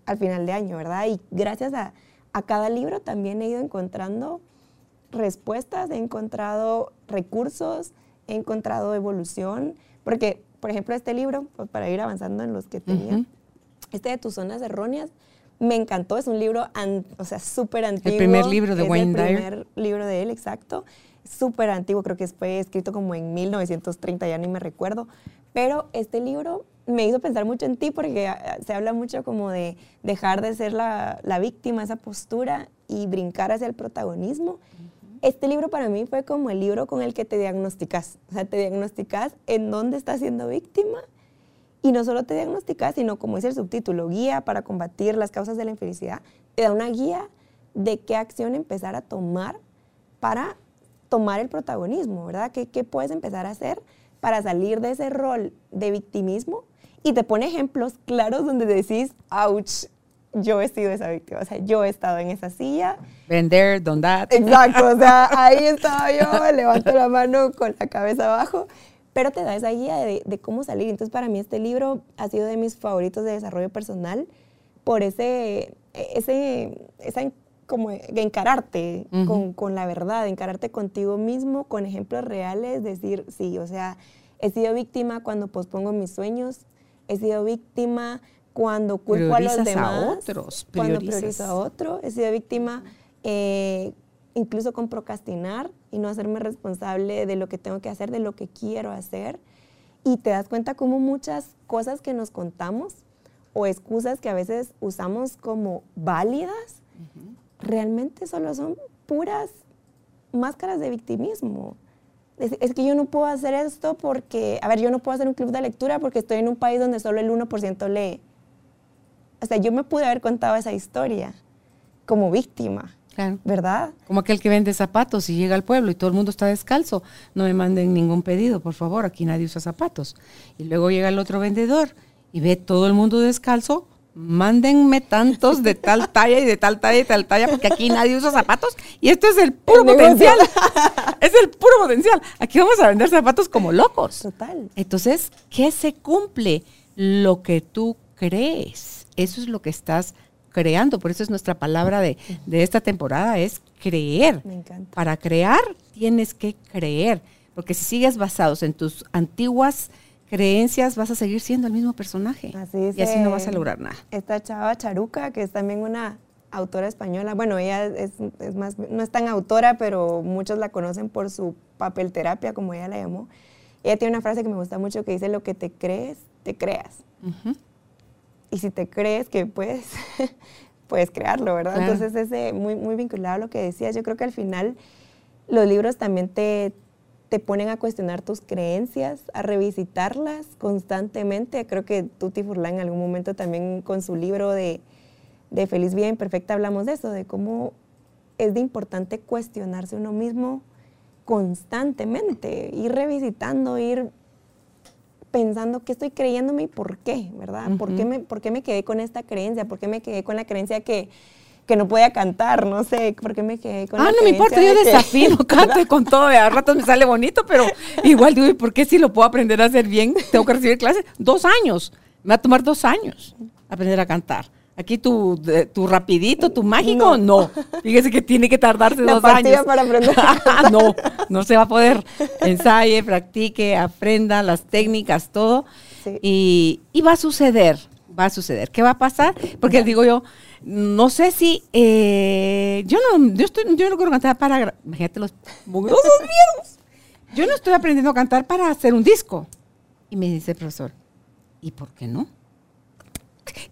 al final de año, ¿verdad? Y gracias a, a cada libro también he ido encontrando respuestas, he encontrado recursos, he encontrado evolución, porque, por ejemplo, este libro, pues, para ir avanzando en los que tenía, uh -huh. este de tus zonas erróneas, me encantó, es un libro, an, o sea, súper antiguo. El primer libro de es Wayne el Dyer. primer libro de él, exacto. Súper antiguo, creo que fue escrito como en 1930, ya ni me recuerdo. Pero este libro me hizo pensar mucho en ti porque ah, se habla mucho como de dejar de ser la, la víctima, esa postura, y brincar hacia el protagonismo. Este libro para mí fue como el libro con el que te diagnosticas. O sea, te diagnosticas en dónde estás siendo víctima y no solo te diagnosticas, sino como dice el subtítulo, guía para combatir las causas de la infelicidad. Te da una guía de qué acción empezar a tomar para tomar el protagonismo, ¿verdad? ¿Qué, qué puedes empezar a hacer para salir de ese rol de victimismo? Y te pone ejemplos claros donde decís, ouch, yo he sido esa víctima, o sea, yo he estado en esa silla. Been there, done that. Exacto, o sea, ahí estaba yo, levanto la mano con la cabeza abajo, pero te da esa guía de, de, cómo salir. Entonces, para mí este libro ha sido de mis favoritos de desarrollo personal por ese, ese, esa como encararte uh -huh. con, con, la verdad, encararte contigo mismo, con ejemplos reales, decir, sí, o sea, he sido víctima cuando pospongo mis sueños, he sido víctima cuando culpo a los demás, a otros, cuando priorizo a otro, he sido víctima eh, incluso con procrastinar y no hacerme responsable de lo que tengo que hacer, de lo que quiero hacer. Y te das cuenta como muchas cosas que nos contamos o excusas que a veces usamos como válidas, uh -huh. realmente solo son puras máscaras de victimismo. Es, es, que yo no puedo hacer esto porque, a ver, yo no puedo hacer un club de lectura porque estoy en un país donde solo el 1% lee. O sea, yo me pude haber contado esa historia como víctima. Claro. ¿Verdad? Como aquel que vende zapatos y llega al pueblo y todo el mundo está descalzo. No me manden ningún pedido, por favor, aquí nadie usa zapatos. Y luego llega el otro vendedor y ve todo el mundo descalzo. Mándenme tantos de tal talla y de tal talla y tal talla, porque aquí nadie usa zapatos. Y esto es el puro el potencial. es el puro potencial. Aquí vamos a vender zapatos como locos. Total. Entonces, ¿qué se cumple? Lo que tú crees. Eso es lo que estás creando. Por eso es nuestra palabra de, de esta temporada, es creer. Me encanta. Para crear tienes que creer, porque si sigues basados en tus antiguas creencias, vas a seguir siendo el mismo personaje. Así es. Y así no vas a lograr nada. Esta chava Charuca, que es también una autora española, bueno, ella es, es más, no es tan autora, pero muchos la conocen por su papel terapia, como ella la llamó. Ella tiene una frase que me gusta mucho que dice, lo que te crees, te creas. Uh -huh. Y si te crees que puedes, puedes crearlo, ¿verdad? Claro. Entonces, ese, muy, muy vinculado a lo que decías, yo creo que al final los libros también te, te ponen a cuestionar tus creencias, a revisitarlas constantemente. Creo que Tuti Furlan en algún momento también con su libro de, de Feliz Vida Imperfecta hablamos de eso, de cómo es de importante cuestionarse uno mismo constantemente, ir revisitando, ir pensando qué estoy creyéndome y por qué, ¿verdad? Uh -huh. ¿Por, qué me, ¿Por qué me quedé con esta creencia? ¿Por qué me quedé con la creencia que, que no podía cantar? No sé, ¿por qué me quedé con ah, la no me importa, yo de desafino, que... canto y con todo, a ratos me sale bonito, pero igual digo, ¿y por qué si lo puedo aprender a hacer bien? Tengo que recibir clases dos años, me va a tomar dos años aprender a cantar. Aquí tu, tu rapidito, tu mágico, no. no. Fíjese que tiene que tardarse la dos años. para aprender. no, no se va a poder. Ensaye, practique, aprenda las técnicas, todo. Sí. Y, y, va a suceder, va a suceder. ¿Qué va a pasar? Porque digo yo, no sé si, eh, yo no, yo, estoy, yo no quiero cantar para, imagínate los mugrosos miedos. Yo no estoy aprendiendo a cantar para hacer un disco. Y me dice el profesor, ¿y por qué no?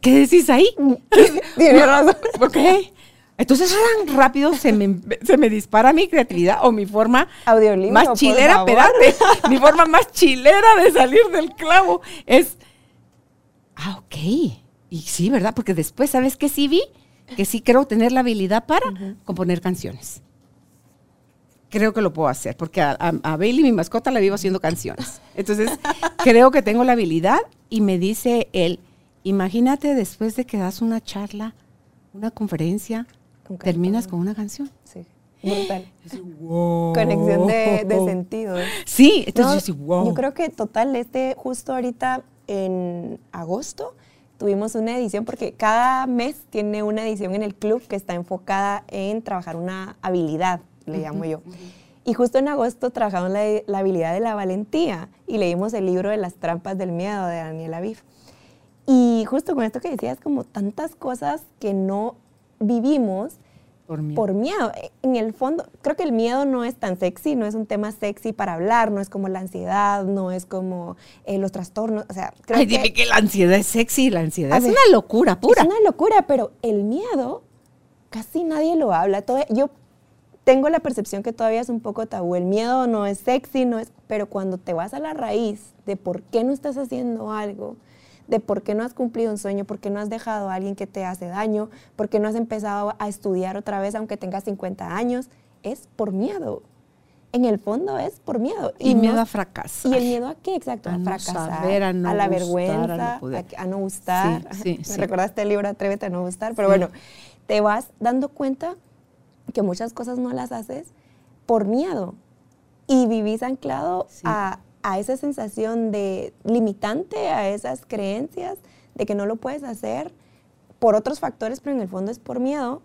¿Qué decís ahí? Tiene razón. ¿Por qué? Entonces tan rápido se me, se me dispara mi creatividad o mi forma Audiolibro, más chilera, espérate, mi forma más chilera de salir del clavo es, ah, ok, y sí, ¿verdad? Porque después, ¿sabes qué sí vi? Que sí creo tener la habilidad para uh -huh. componer canciones. creo que lo puedo hacer, porque a, a, Bailey, mi mascota, la vivo haciendo canciones. Entonces, creo que tengo la habilidad y me dice él, imagínate después de que das una charla, una conferencia, terminas con una canción. Sí. Brutal. Conexión de, de sentidos. Sí, entonces yo, wow. yo creo que total, este justo ahorita en agosto tuvimos una edición porque cada mes tiene una edición en el club que está enfocada en trabajar una habilidad, le llamo yo. Y justo en agosto trabajamos la, la, habilidad de la valentía y leímos el libro de las trampas del miedo de Daniel Aviv. Y justo con esto que decías, como tantas cosas que no vivimos por miedo. En el fondo, creo que el miedo no es tan sexy, no es un tema sexy para hablar, no es como la ansiedad, no es como eh, los trastornos. O sea, creo Ay, que, dime que la ansiedad es sexy, la ansiedad es una locura pura. Es una locura, pero el miedo casi nadie lo habla. Todo, yo tengo la percepción que todavía es un poco tabú. El miedo no es sexy, no es, pero cuando te vas a la raíz de por qué no estás haciendo algo, de por qué no has cumplido un sueño, por qué no has dejado a alguien que te hace daño, por qué no has empezado a estudiar otra vez aunque tengas 50 años, es por miedo. En el fondo es por miedo. Y, miedo a fracasar. ¿Y el miedo a qué exacto? A, fracasar, a, la vergüenza, a no, gustar. Me recordaste el libro Atrévete a no gustar, pero bueno, te vas dando cuenta que muchas cosas no las haces por miedo y vivís anclado a, a esa sensación de limitante, a esas creencias de que no lo puedes hacer por otros factores, pero en el fondo es por miedo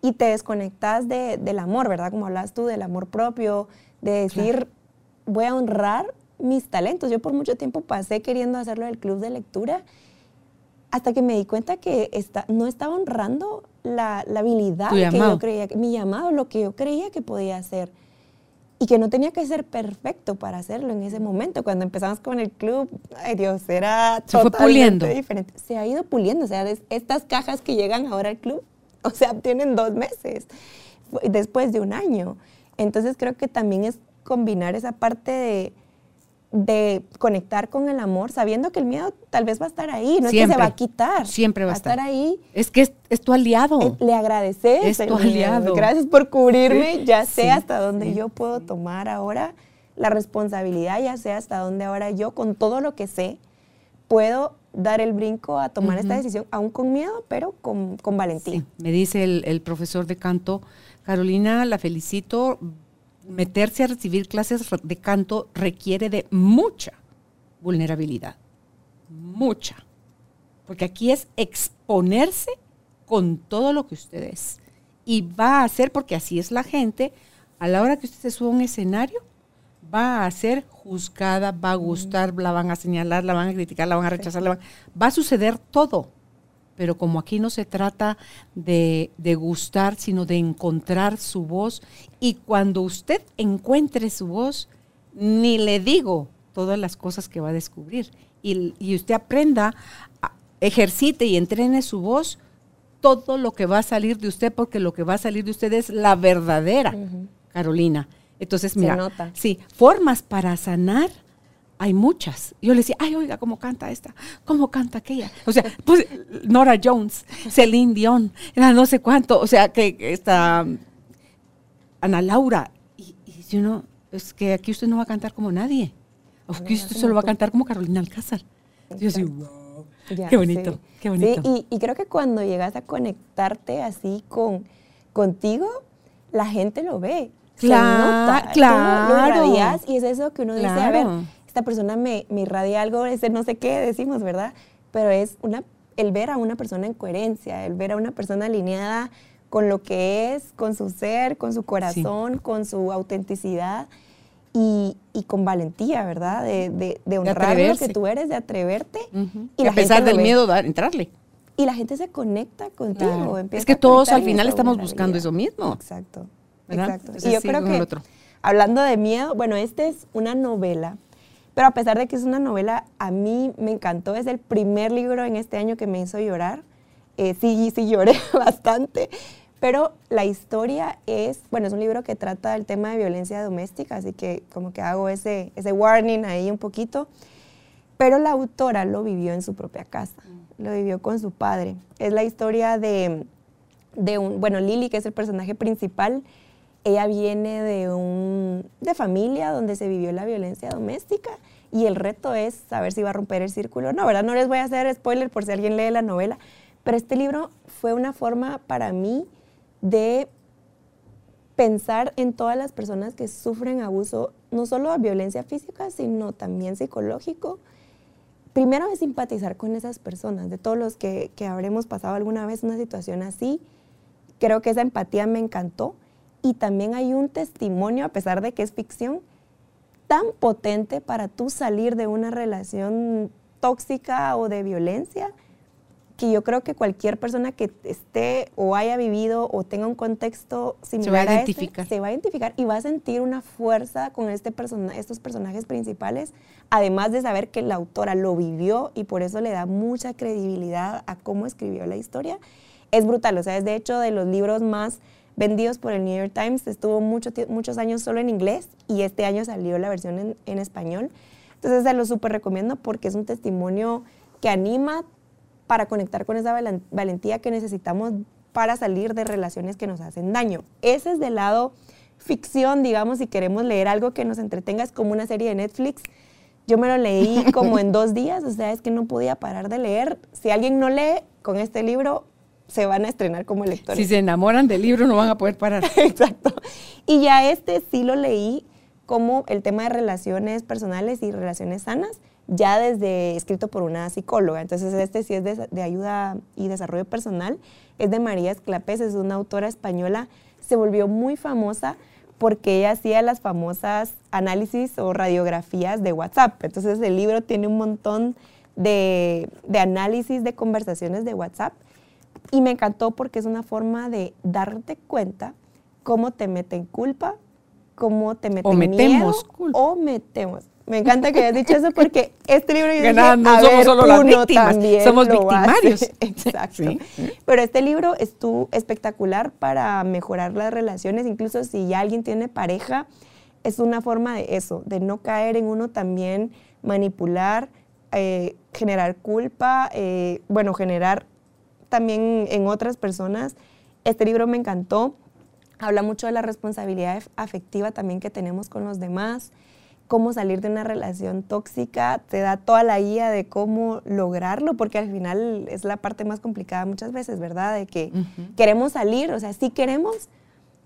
y te desconectas de, del amor, ¿verdad? Como hablas tú, del amor propio, de decir, voy a honrar mis talentos. Yo por mucho tiempo pasé queriendo hacerlo del club de lectura hasta que me di cuenta que está, no estaba honrando la, la habilidad que yo creía, mi llamado, lo que yo creía que podía hacer y que no tenía que ser perfecto para hacerlo en ese momento. Cuando empezamos con el club, ay Dios, era Se fue puliendo. diferente. Se ha ido puliendo, o sea, estas cajas que llegan ahora al club, o sea, tienen dos meses después de un año. Entonces creo que también es combinar esa parte de de conectar con el amor, sabiendo que el miedo tal vez va a estar ahí, no es que se va a quitar. Siempre va, a estar. ahí. Es que es, tu aliado. le agradeces. Es tu aliado. Gracias por cubrirme, ya sé hasta dónde yo puedo tomar ahora la responsabilidad, ya sé hasta dónde ahora yo, con todo lo que sé, puedo dar el brinco a tomar esta decisión, aún con miedo, pero con, con valentía. Me dice el, el profesor de canto, Carolina, la felicito, meterse a recibir clases de canto requiere de mucha vulnerabilidad, mucha. Porque aquí es exponerse con todo lo que usted es. Y va a ser, porque así es la gente, a la hora que usted se suba a un escenario, va a ser juzgada, va a gustar, la van a señalar, la van a criticar, la van a rechazar, va a suceder todo pero como aquí no se trata de, gustar, sino de encontrar su voz, y cuando usted encuentre su voz, ni le digo todas las cosas que va a descubrir, y, usted aprenda, ejercite y entrene su voz, todo lo que va a salir de usted, porque lo que va a salir de usted es la verdadera Carolina. Entonces, mira, sí, formas para sanar hay muchas. Yo le decía, ay, oiga, ¿cómo canta esta? ¿Cómo canta aquella? O sea, pues Nora Jones, Celine Dion, era no sé cuánto, o sea, que está Ana Laura. Y, y si uno, es que aquí usted no va a cantar como nadie. Aquí usted solo va a cantar como Carolina Alcázar. Yo así, wow, qué bonito, qué bonito. Sí, y, y, creo que cuando llegas a conectarte así con contigo, la gente lo ve. Claro, claro. y es eso que uno dice, a ver, esta persona me, me irradia algo, ese no sé qué decimos, ¿verdad? Pero es una, el ver a una persona en coherencia, el ver a una persona alineada con lo que es, con su ser, con su corazón, con su autenticidad y, y, con valentía, ¿verdad? De, de, de honrar lo que tú eres, de atreverte. y a pesar del miedo, de entrarle. Y la gente se conecta contigo. Es que todos al final estamos buscando eso mismo. Exacto. Exacto. y yo creo que, hablando de miedo, bueno, esta es una novela pero a pesar de que es una novela, a mí me encantó. Es el primer libro en este año que me hizo llorar. Eh, sí, sí lloré bastante. Pero la historia es, bueno, es un libro que trata el tema de violencia doméstica, así que como que hago ese, ese warning ahí un poquito. Pero la autora lo vivió en su propia casa, lo vivió con su padre. Es la historia de, de un, bueno, Lily, que es el personaje principal, ella viene de un de familia donde se vivió la violencia doméstica y el reto es saber si va a romper el círculo. No, ¿verdad? No les voy a hacer spoiler por si alguien lee la novela, pero este libro fue una forma para mí de pensar en todas las personas que sufren abuso, no solo violencia física, sino también psicológico. Primero es simpatizar con esas personas, de todos los que, que habremos pasado alguna vez una situación así. Creo que esa empatía me encantó. Y también hay un testimonio, a pesar de que es ficción, tan potente para tú salir de una relación tóxica o de violencia que yo creo que cualquier persona que esté o haya vivido o tenga un contexto similar se va a, identificar. se va a identificar y va a sentir una fuerza con este persona, estos personajes principales, además de saber que la autora lo vivió y por eso le da mucha credibilidad a cómo escribió la historia. Es brutal, o sea, es de hecho de los libros más vendidos por el New York Times, estuvo mucho, muchos años solo en inglés y este año salió la versión en, en español. Entonces se lo súper recomiendo porque es un testimonio que anima, para conectar con esa valentía que necesitamos para salir de relaciones que nos hacen daño. Ese es del lado ficción, digamos, si queremos leer algo que nos entretenga, es como una serie de Netflix. Yo me lo leí como en dos días, o sea, es que no podía parar de leer. Si alguien no lee con este libro, se van a estrenar como lectores. Si se enamoran del libro, no van a poder parar. Exacto. Y ya este sí lo leí como el tema de relaciones personales y relaciones sanas ya desde escrito por una psicóloga. Entonces este sí es de, ayuda y desarrollo personal. Es de María Esclapés, es una autora española. Se volvió muy famosa porque ella hacía las famosas análisis o radiografías de WhatsApp. Entonces el libro tiene un montón de, de análisis de conversaciones de WhatsApp y me encantó porque es una forma de darte cuenta cómo te meten culpa, cómo te meten o metemos culpa. o metemos me encanta que hayas dicho eso porque este libro yo dije, no, a somos solo las víctimas, somos victimarios. Exacto. Pero este libro estuvo espectacular para mejorar las relaciones, incluso si ya alguien tiene pareja, es una forma de eso, de no caer en uno también, manipular, eh, generar culpa, eh, bueno, generar también en otras personas. Este libro me encantó, habla mucho de la responsabilidad afectiva también que tenemos con los demás cómo salir de una relación tóxica, te da toda la guía de cómo lograrlo, porque al final es la parte más complicada muchas veces, ¿verdad? De que queremos salir, o sea, sí queremos,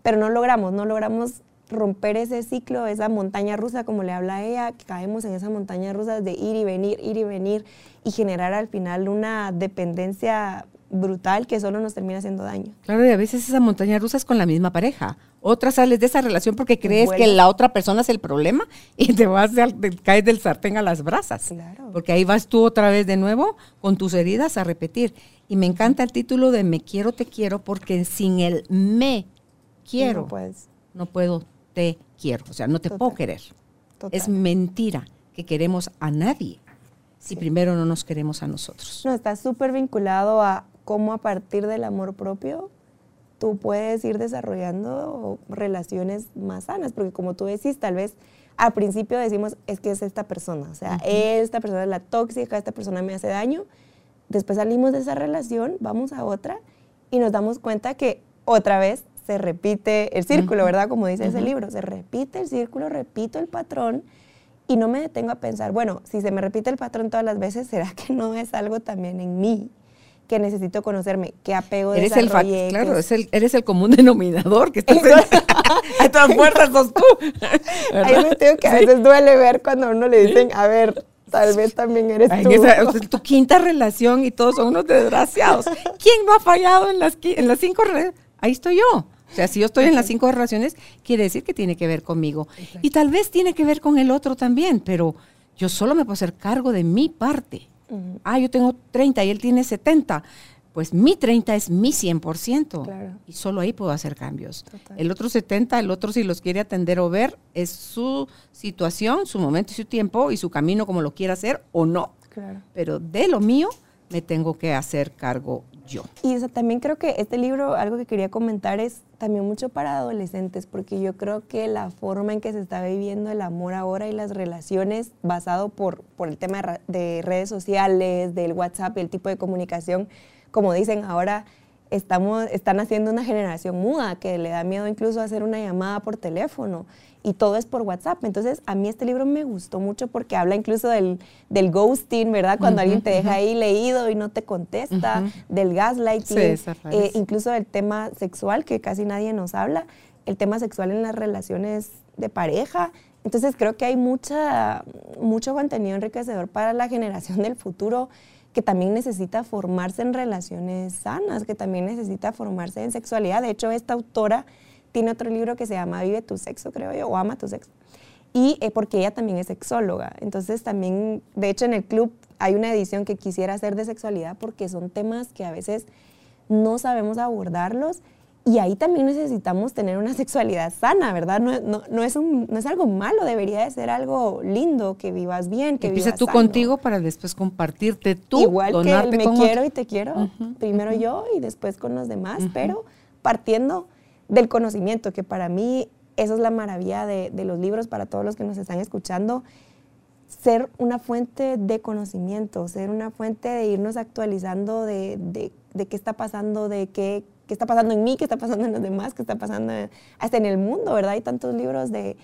pero no logramos, no logramos romper ese ciclo, esa montaña rusa, como le habla ella, que caemos en esa montaña rusa de ir y venir, ir y venir, y generar al final una dependencia brutal que solo nos termina haciendo daño. Claro, y a veces esa montaña rusa es con la misma pareja. Otra sales de esa relación porque crees que la otra persona es el problema y te vas, te caes del sartén a las brasas. Claro. Porque ahí vas tú otra vez de nuevo con tus heridas a repetir. Y me encanta el título de Me quiero, te quiero, porque sin el me quiero, no, puedes. no puedo, te quiero. O sea, no te puedo querer. Es mentira que queremos a nadie si primero no nos queremos a nosotros. No, está súper vinculado a cómo a partir del amor propio tú puedes ir desarrollando relaciones más sanas, porque como tú decís, tal vez al principio decimos, es que es esta persona, o sea, esta persona es la tóxica, esta persona me hace daño, después salimos de esa relación, vamos a otra y nos damos cuenta que otra vez se repite el círculo, ¿verdad? Como dice ese libro, se repite el círculo, repito el patrón y no me detengo a pensar, bueno, si se me repite el patrón todas las veces, ¿será que no es algo también en mí? Que necesito conocerme, que apego eres el Claro, eres el común denominador que estás en, todas puertas sos tú. Ahí me tengo que a veces duele ver cuando a uno le dicen, a ver, tal vez también eres tú. tu quinta relación y todos son unos desgraciados. ¿Quién no ha fallado en las, en las cinco relaciones? Ahí estoy yo. O sea, si yo estoy en las cinco relaciones, quiere decir que tiene que ver conmigo. Y tal vez tiene que ver con el otro también, pero yo solo me puedo hacer cargo de mi parte. Ah, yo tengo 30 y él tiene 70. Pues mi 30 es mi 100%. Y solo ahí puedo hacer cambios. El otro 70, el otro si los quiere atender o ver, es su situación, su momento y su tiempo y su camino como lo quiera hacer o no. Pero de lo mío me tengo que hacer cargo Y también creo que este libro, algo que quería comentar es también mucho para adolescentes, porque yo creo que la forma en que se está viviendo el amor ahora y las relaciones basado por, por el tema de redes sociales, del WhatsApp y el tipo de comunicación, como dicen ahora, estamos, están haciendo una generación muda que le da miedo incluso hacer una llamada por teléfono y todo es por WhatsApp. Entonces, a mí este libro me gustó mucho porque habla incluso del, del ghosting, ¿verdad? Cuando alguien te deja ahí leído y no te contesta, del gaslighting, eh, incluso del tema sexual, que casi nadie nos habla, el tema sexual en las relaciones de pareja. Entonces, creo que hay mucha, mucho contenido enriquecedor para la generación del futuro que también necesita formarse en relaciones sanas, que también necesita formarse en sexualidad. De hecho, esta autora tiene otro libro que se llama Vive tu sexo, creo yo, o Ama tu sexo. Y eh, porque ella también es sexóloga. Entonces también, de hecho en el club hay una edición que quisiera hacer de sexualidad porque son temas que a veces no sabemos abordarlos y ahí también necesitamos tener una sexualidad sana, ¿verdad? No, no, no, es, un, no es algo malo, debería de ser algo lindo, que vivas bien, que Empieza vivas tú contigo para después compartirte tú, Igual que el me quiero y te quiero, primero yo y después con los demás, pero partiendo del conocimiento, que para mí eso es la maravilla de, los libros, para todos los que nos están escuchando, ser una fuente de conocimiento, ser una fuente de irnos actualizando de, de, qué está pasando, de qué, qué, está pasando en mí, qué está pasando en los demás, qué está pasando hasta en el mundo, ¿verdad? Hay tantos libros de,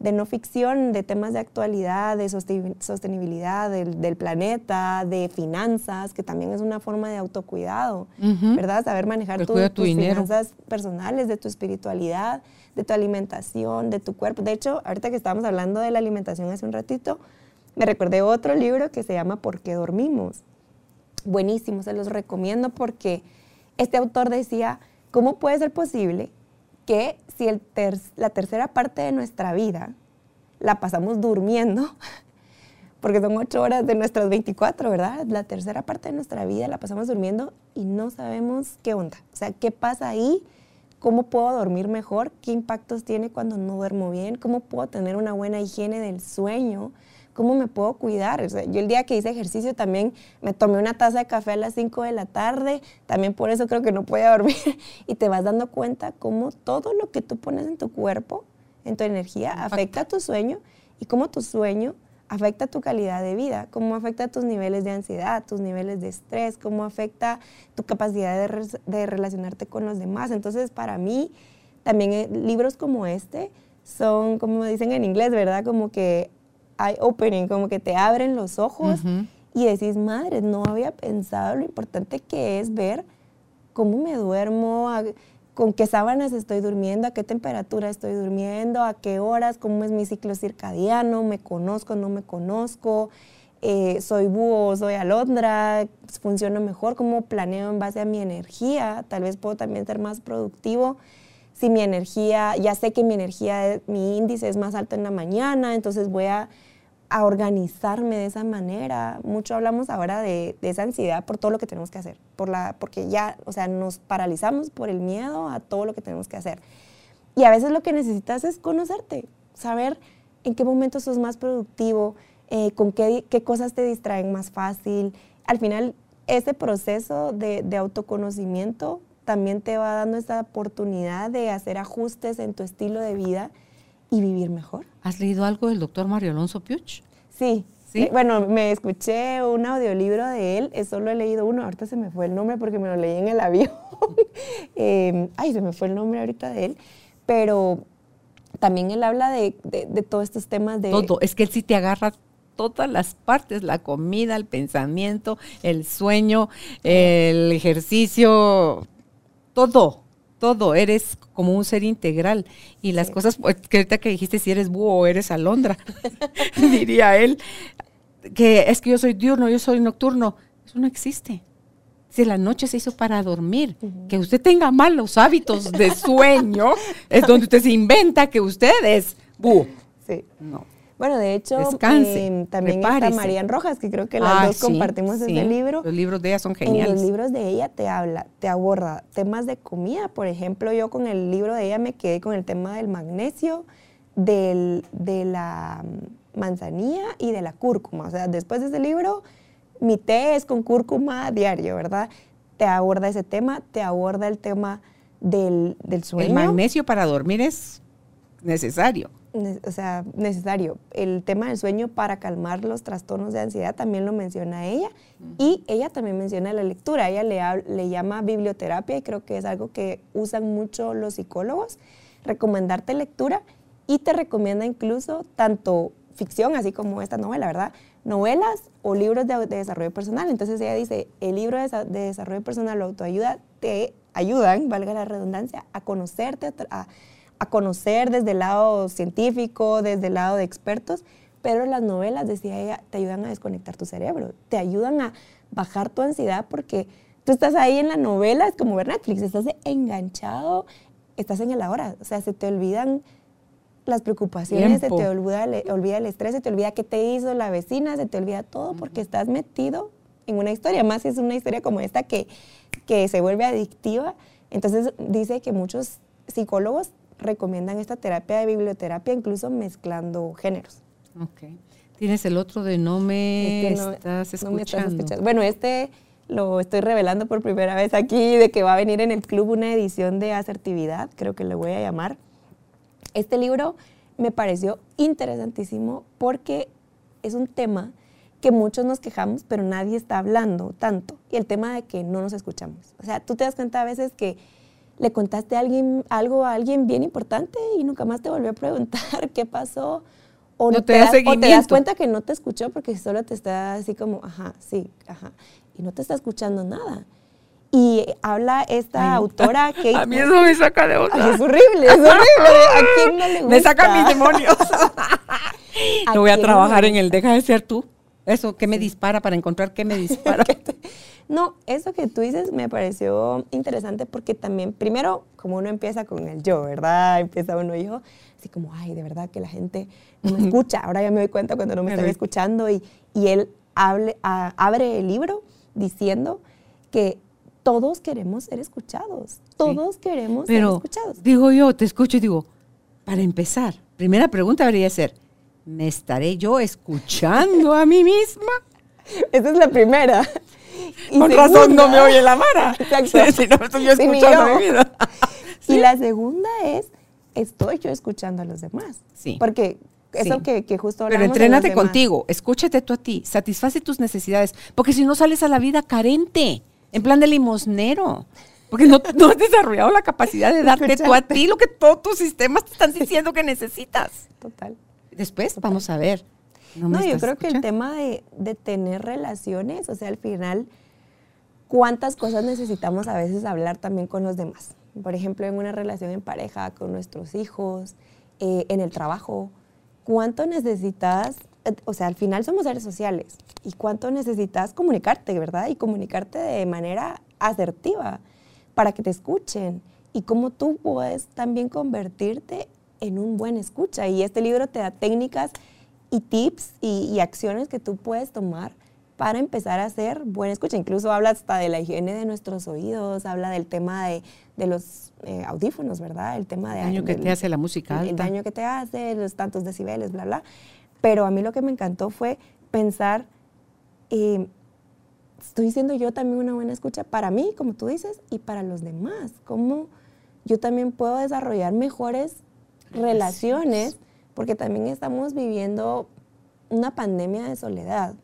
de no ficción, de temas de actualidad, de sostenibilidad del, planeta, de finanzas, que también es una forma de autocuidado, ¿verdad? Saber manejar tus finanzas personales, de tu espiritualidad, de tu alimentación, de tu cuerpo. De hecho, ahorita que estábamos hablando de la alimentación hace un ratito, me recordé otro libro que se llama ¿Por qué dormimos? Buenísimo, se los recomiendo porque este autor decía, ¿cómo puede ser posible que si el la tercera parte de nuestra vida la pasamos durmiendo, porque son ocho horas de nuestras 24, ¿verdad? La tercera parte de nuestra vida la pasamos durmiendo y no sabemos qué onda. O sea, ¿qué pasa ahí? ¿Cómo puedo dormir mejor? ¿Qué impactos tiene cuando no duermo bien? ¿Cómo puedo tener una buena higiene del sueño? ¿Cómo me puedo cuidar? yo el día que hice ejercicio también me tomé una taza de café a las 5 de la tarde, también por eso creo que no podía dormir y te vas dando cuenta cómo todo lo que tú pones en tu cuerpo, en tu energía, afecta a tu sueño y cómo tu sueño afecta tu calidad de vida, cómo afecta tus niveles de ansiedad, tus niveles de estrés, cómo afecta tu capacidad de, de relacionarte con los demás. Entonces, para mí, también eh, libros como este son, como dicen en inglés, ¿verdad? Como que eye-opening, como que te abren los ojos y decís, madre, no había pensado lo importante que es ver cómo me duermo, con qué sábanas estoy durmiendo, a qué temperatura estoy durmiendo, a qué horas, cómo es mi ciclo circadiano, me conozco, no me conozco, eh, soy búho, soy alondra, funciono mejor, cómo planeo en base a mi energía, tal vez puedo también ser más productivo si mi energía, ya sé que mi energía, mi índice es más alto en la mañana, entonces voy a a organizarme de esa manera. Mucho hablamos ahora de, esa ansiedad por todo lo que tenemos que hacer, por la, porque ya, o sea, nos paralizamos por el miedo a todo lo que tenemos que hacer. Y a veces lo que necesitas es conocerte, saber en qué momento sos más productivo, eh, con qué, qué, cosas te distraen más fácil. Al final, ese proceso de, de autoconocimiento también te va dando esa oportunidad de hacer ajustes en tu estilo de vida y vivir mejor. ¿Has leído algo del doctor Mario Alonso Piuch? Sí. ¿Sí? Eh, bueno, me escuché un audiolibro de él, eh, solo he leído uno, ahorita se me fue el nombre porque me lo leí en el avión. Em, ay, se me fue el nombre ahorita de él, pero también él habla de, de, de todos estos temas de... Todo, es que él sí te agarra todas las partes, la comida, el pensamiento, el sueño, el ejercicio, todo todo, eres como un ser integral. Y las cosas, pues, que ahorita que dijiste si eres búho o eres alondra, diría él, que es que yo soy diurno, yo soy nocturno. Eso no existe. Si la noche se hizo para dormir, que usted tenga malos hábitos de sueño, es donde usted se inventa que usted es búho. Sí. No. Bueno, de hecho, em, también está María Rojas, que creo que las ah, dos compartimos ese libro. Los libros de ella son geniales. En los libros de ella te habla, te aborda temas de comida. Por ejemplo, yo con el libro de ella me quedé con el tema del magnesio, del, de la manzanilla y de la cúrcuma. O sea, después de ese libro, mi té es con cúrcuma diario, ¿verdad? Te aborda ese tema, te aborda el tema del, del sueño. El magnesio para dormir es necesario. O sea, necesario. El tema del sueño para calmar los trastornos de ansiedad también lo menciona ella y ella también menciona la lectura. Ella le, le llama biblioterapia y creo que es algo que usan mucho los psicólogos, recomendarte lectura y te recomienda incluso tanto ficción, así como esta novela, ¿verdad? Novelas o libros de, desarrollo personal. Entonces ella dice, el libro de, de desarrollo personal o autoayuda te ayudan, valga la redundancia, a conocerte, a a conocer desde el lado científico, desde el lado de expertos, pero las novelas, decía ella, te ayudan a desconectar tu cerebro, te ayudan a bajar tu ansiedad porque tú estás ahí en la novela, es como ver Netflix, estás enganchado, estás en el ahora, o sea, se te olvidan las preocupaciones, se te olvida, olvida el estrés, se te olvida qué te hizo la vecina, se te olvida todo porque estás metido en una historia, más si es una historia como esta que, que se vuelve adictiva. Entonces dice que muchos psicólogos recomiendan esta terapia de biblioterapia, incluso mezclando géneros. Ok. Tienes el otro de no me, estás, escuchando. Bueno, este lo estoy revelando por primera vez aquí, de que va a venir en el club una edición de asertividad, creo que le voy a llamar. Este libro me pareció interesantísimo porque es un tema que muchos nos quejamos, pero nadie está hablando tanto. Y el tema de que no nos escuchamos. O sea, tú te das cuenta a veces que le contaste a alguien, algo a alguien bien importante y nunca más te volvió a preguntar qué pasó. O no te, das, o te das cuenta que no te escuchó porque solo te está así como, ajá, sí, ajá. Y no te está escuchando nada. Y habla esta autora que... A mí eso me saca de onda. es horrible, es horrible. ¿A quién no le gusta? Me saca mis demonios. no voy a trabajar en el deja de ser tú. Eso, ¿qué me dispara para encontrar qué me dispara? No, eso que tú dices me pareció interesante porque también, primero, como uno empieza con el yo, ¿verdad? Empieza uno yo, así como, ay, de verdad que la gente no me escucha. Ahora ya me doy cuenta cuando no me están escuchando y, y él hable, abre el libro diciendo que todos queremos ser escuchados. Todos queremos ser escuchados. Digo yo, te escucho y digo, para empezar, primera pregunta debería ser, ¿me estaré yo escuchando a mí misma? Esa es la primera. Y Con razón no me oye la Mara. Exacto. Si no estoy yo escuchando mi vida. Y la segunda es, estoy yo escuchando a los demás. Sí. Porque eso que, que, justo Pero entrénate contigo, escúchate tú a ti, satisface tus necesidades, porque si no sales a la vida carente, en plan de limosnero. Porque no, no has desarrollado la capacidad de darte tú a ti lo que todos tus sistemas te están diciendo que necesitas. Total. Después vamos a ver. No, yo creo que el tema de, de, tener relaciones, o sea, al final, cuántas cosas necesitamos a veces hablar también con los demás. Por ejemplo, en una relación en pareja, con nuestros hijos, eh, en el trabajo, cuánto necesitas, eh, o sea, al final somos seres sociales, y cuánto necesitas comunicarte, ¿verdad? Y comunicarte de manera asertiva para que te escuchen y cómo tú puedes también convertirte en un buen escucha. Y este libro te da técnicas y tips y, acciones que tú puedes tomar para empezar a hacer buen escucha. Incluso habla hasta de la higiene de nuestros oídos, habla del tema de, de los eh, audífonos, ¿verdad? El tema de... El daño que te hace la música El daño que te hace, los tantos decibeles, bla, bla. Pero a mí lo que me encantó fue pensar, eh, estoy siendo yo también una buena escucha para mí, como tú dices, y para los demás. Cómo yo también puedo desarrollar mejores relaciones, porque también estamos viviendo una pandemia de soledad.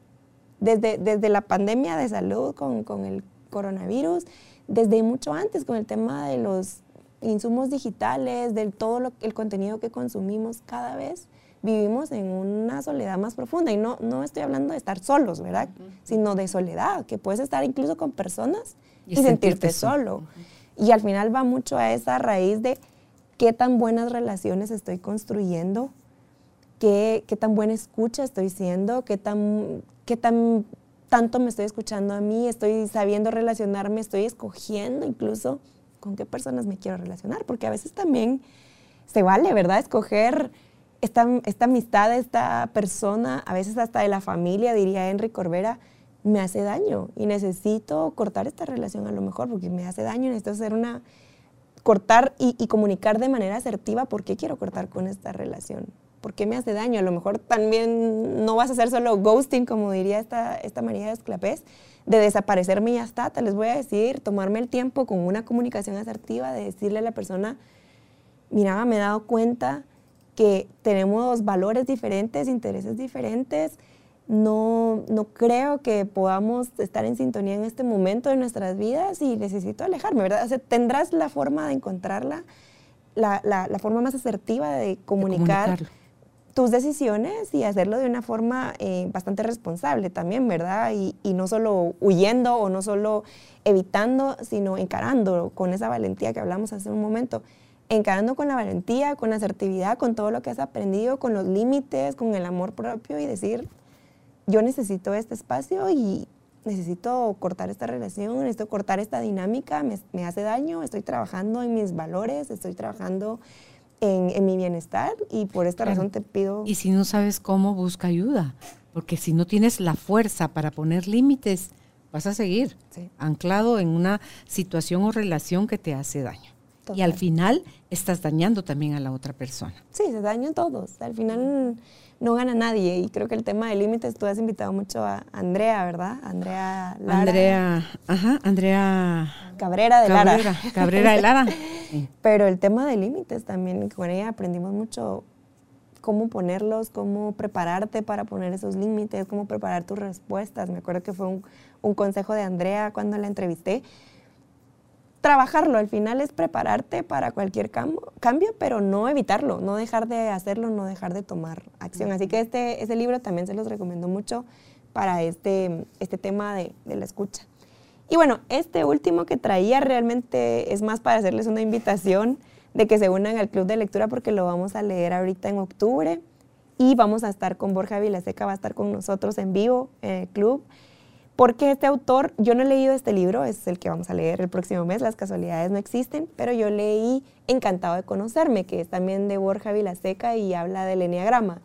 Desde, desde la pandemia de salud con, con el coronavirus, desde mucho antes con el tema de los insumos digitales, del todo el contenido que consumimos cada vez, vivimos en una soledad más profunda. Y no, no estoy hablando de estar solos, ¿verdad? Sino de soledad, que puedes estar incluso con personas y, sentirte, solo. Y al final va mucho a esa raíz de qué tan buenas relaciones estoy construyendo, qué, qué tan buena escucha estoy siendo, qué tan, qué tan tanto me estoy escuchando a mí, estoy sabiendo relacionarme, estoy escogiendo incluso con qué personas me quiero relacionar, porque a veces también se vale, ¿verdad? Escoger esta, esta amistad, esta persona, a veces hasta de la familia, diría Henry Corbera, me hace daño y necesito cortar esta relación a lo mejor porque me hace daño, necesito hacer una, cortar y, comunicar de manera asertiva por qué quiero cortar con esta relación, por qué me hace daño. A lo mejor también no vas a hacer solo ghosting, como diría esta, esta María Esclapés, de desaparecerme y ya está. Te les voy a decir, tomarme el tiempo con una comunicación asertiva, de decirle a la persona, mira, me he dado cuenta que tenemos valores diferentes, intereses diferentes. No, no creo que podamos estar en sintonía en este momento de nuestras vidas y necesito alejarme, ¿verdad? O sea, tendrás la forma de encontrarla, la, la, la forma más asertiva de comunicar tus decisiones y hacerlo de una forma eh, bastante responsable también, ¿verdad? Y, y, no solo huyendo o no solo evitando, sino encarando con esa valentía que hablamos hace un momento encarando con la valentía, con la asertividad, con todo lo que has aprendido, con los límites, con el amor propio y decir, yo necesito este espacio y necesito cortar esta relación, necesito cortar esta dinámica, me, hace daño, estoy trabajando en mis valores, estoy trabajando en, mi bienestar y por esta razón te pido... Y si no sabes cómo, busca ayuda, porque si no tienes la fuerza para poner límites, vas a seguir anclado en una situación o relación que te hace daño. Y al final estás dañando también a la otra persona. Sí, se dañan todos. Al final no gana nadie. Y creo que el tema de límites, tú has invitado mucho a Andrea, ¿verdad? Andrea Lara. Andrea, ajá, Andrea. Cabrera de Lara. Cabrera de Lara. Pero el tema de límites también, con ella aprendimos mucho cómo ponerlos, cómo prepararte para poner esos límites, cómo preparar tus respuestas. Me acuerdo que fue un, un consejo de Andrea cuando la entrevisté trabajarlo. Al final es prepararte para cualquier cambio, pero no evitarlo, no dejar de hacerlo, no dejar de tomar acción. Así que este, este libro también se los recomiendo mucho para este, este tema de, de la escucha. Y bueno, este último que traía realmente es más para hacerles una invitación de que se unan al club de lectura porque lo vamos a leer ahorita en octubre y vamos a estar con Borja Vilaseca, va a estar con nosotros en vivo en el club. Porque este autor, yo no he leído este libro, es el que vamos a leer el próximo mes, Las casualidades no existen, pero yo leí Encantado de conocerme, que es también de Borja Vilaseca y habla del enneagrama.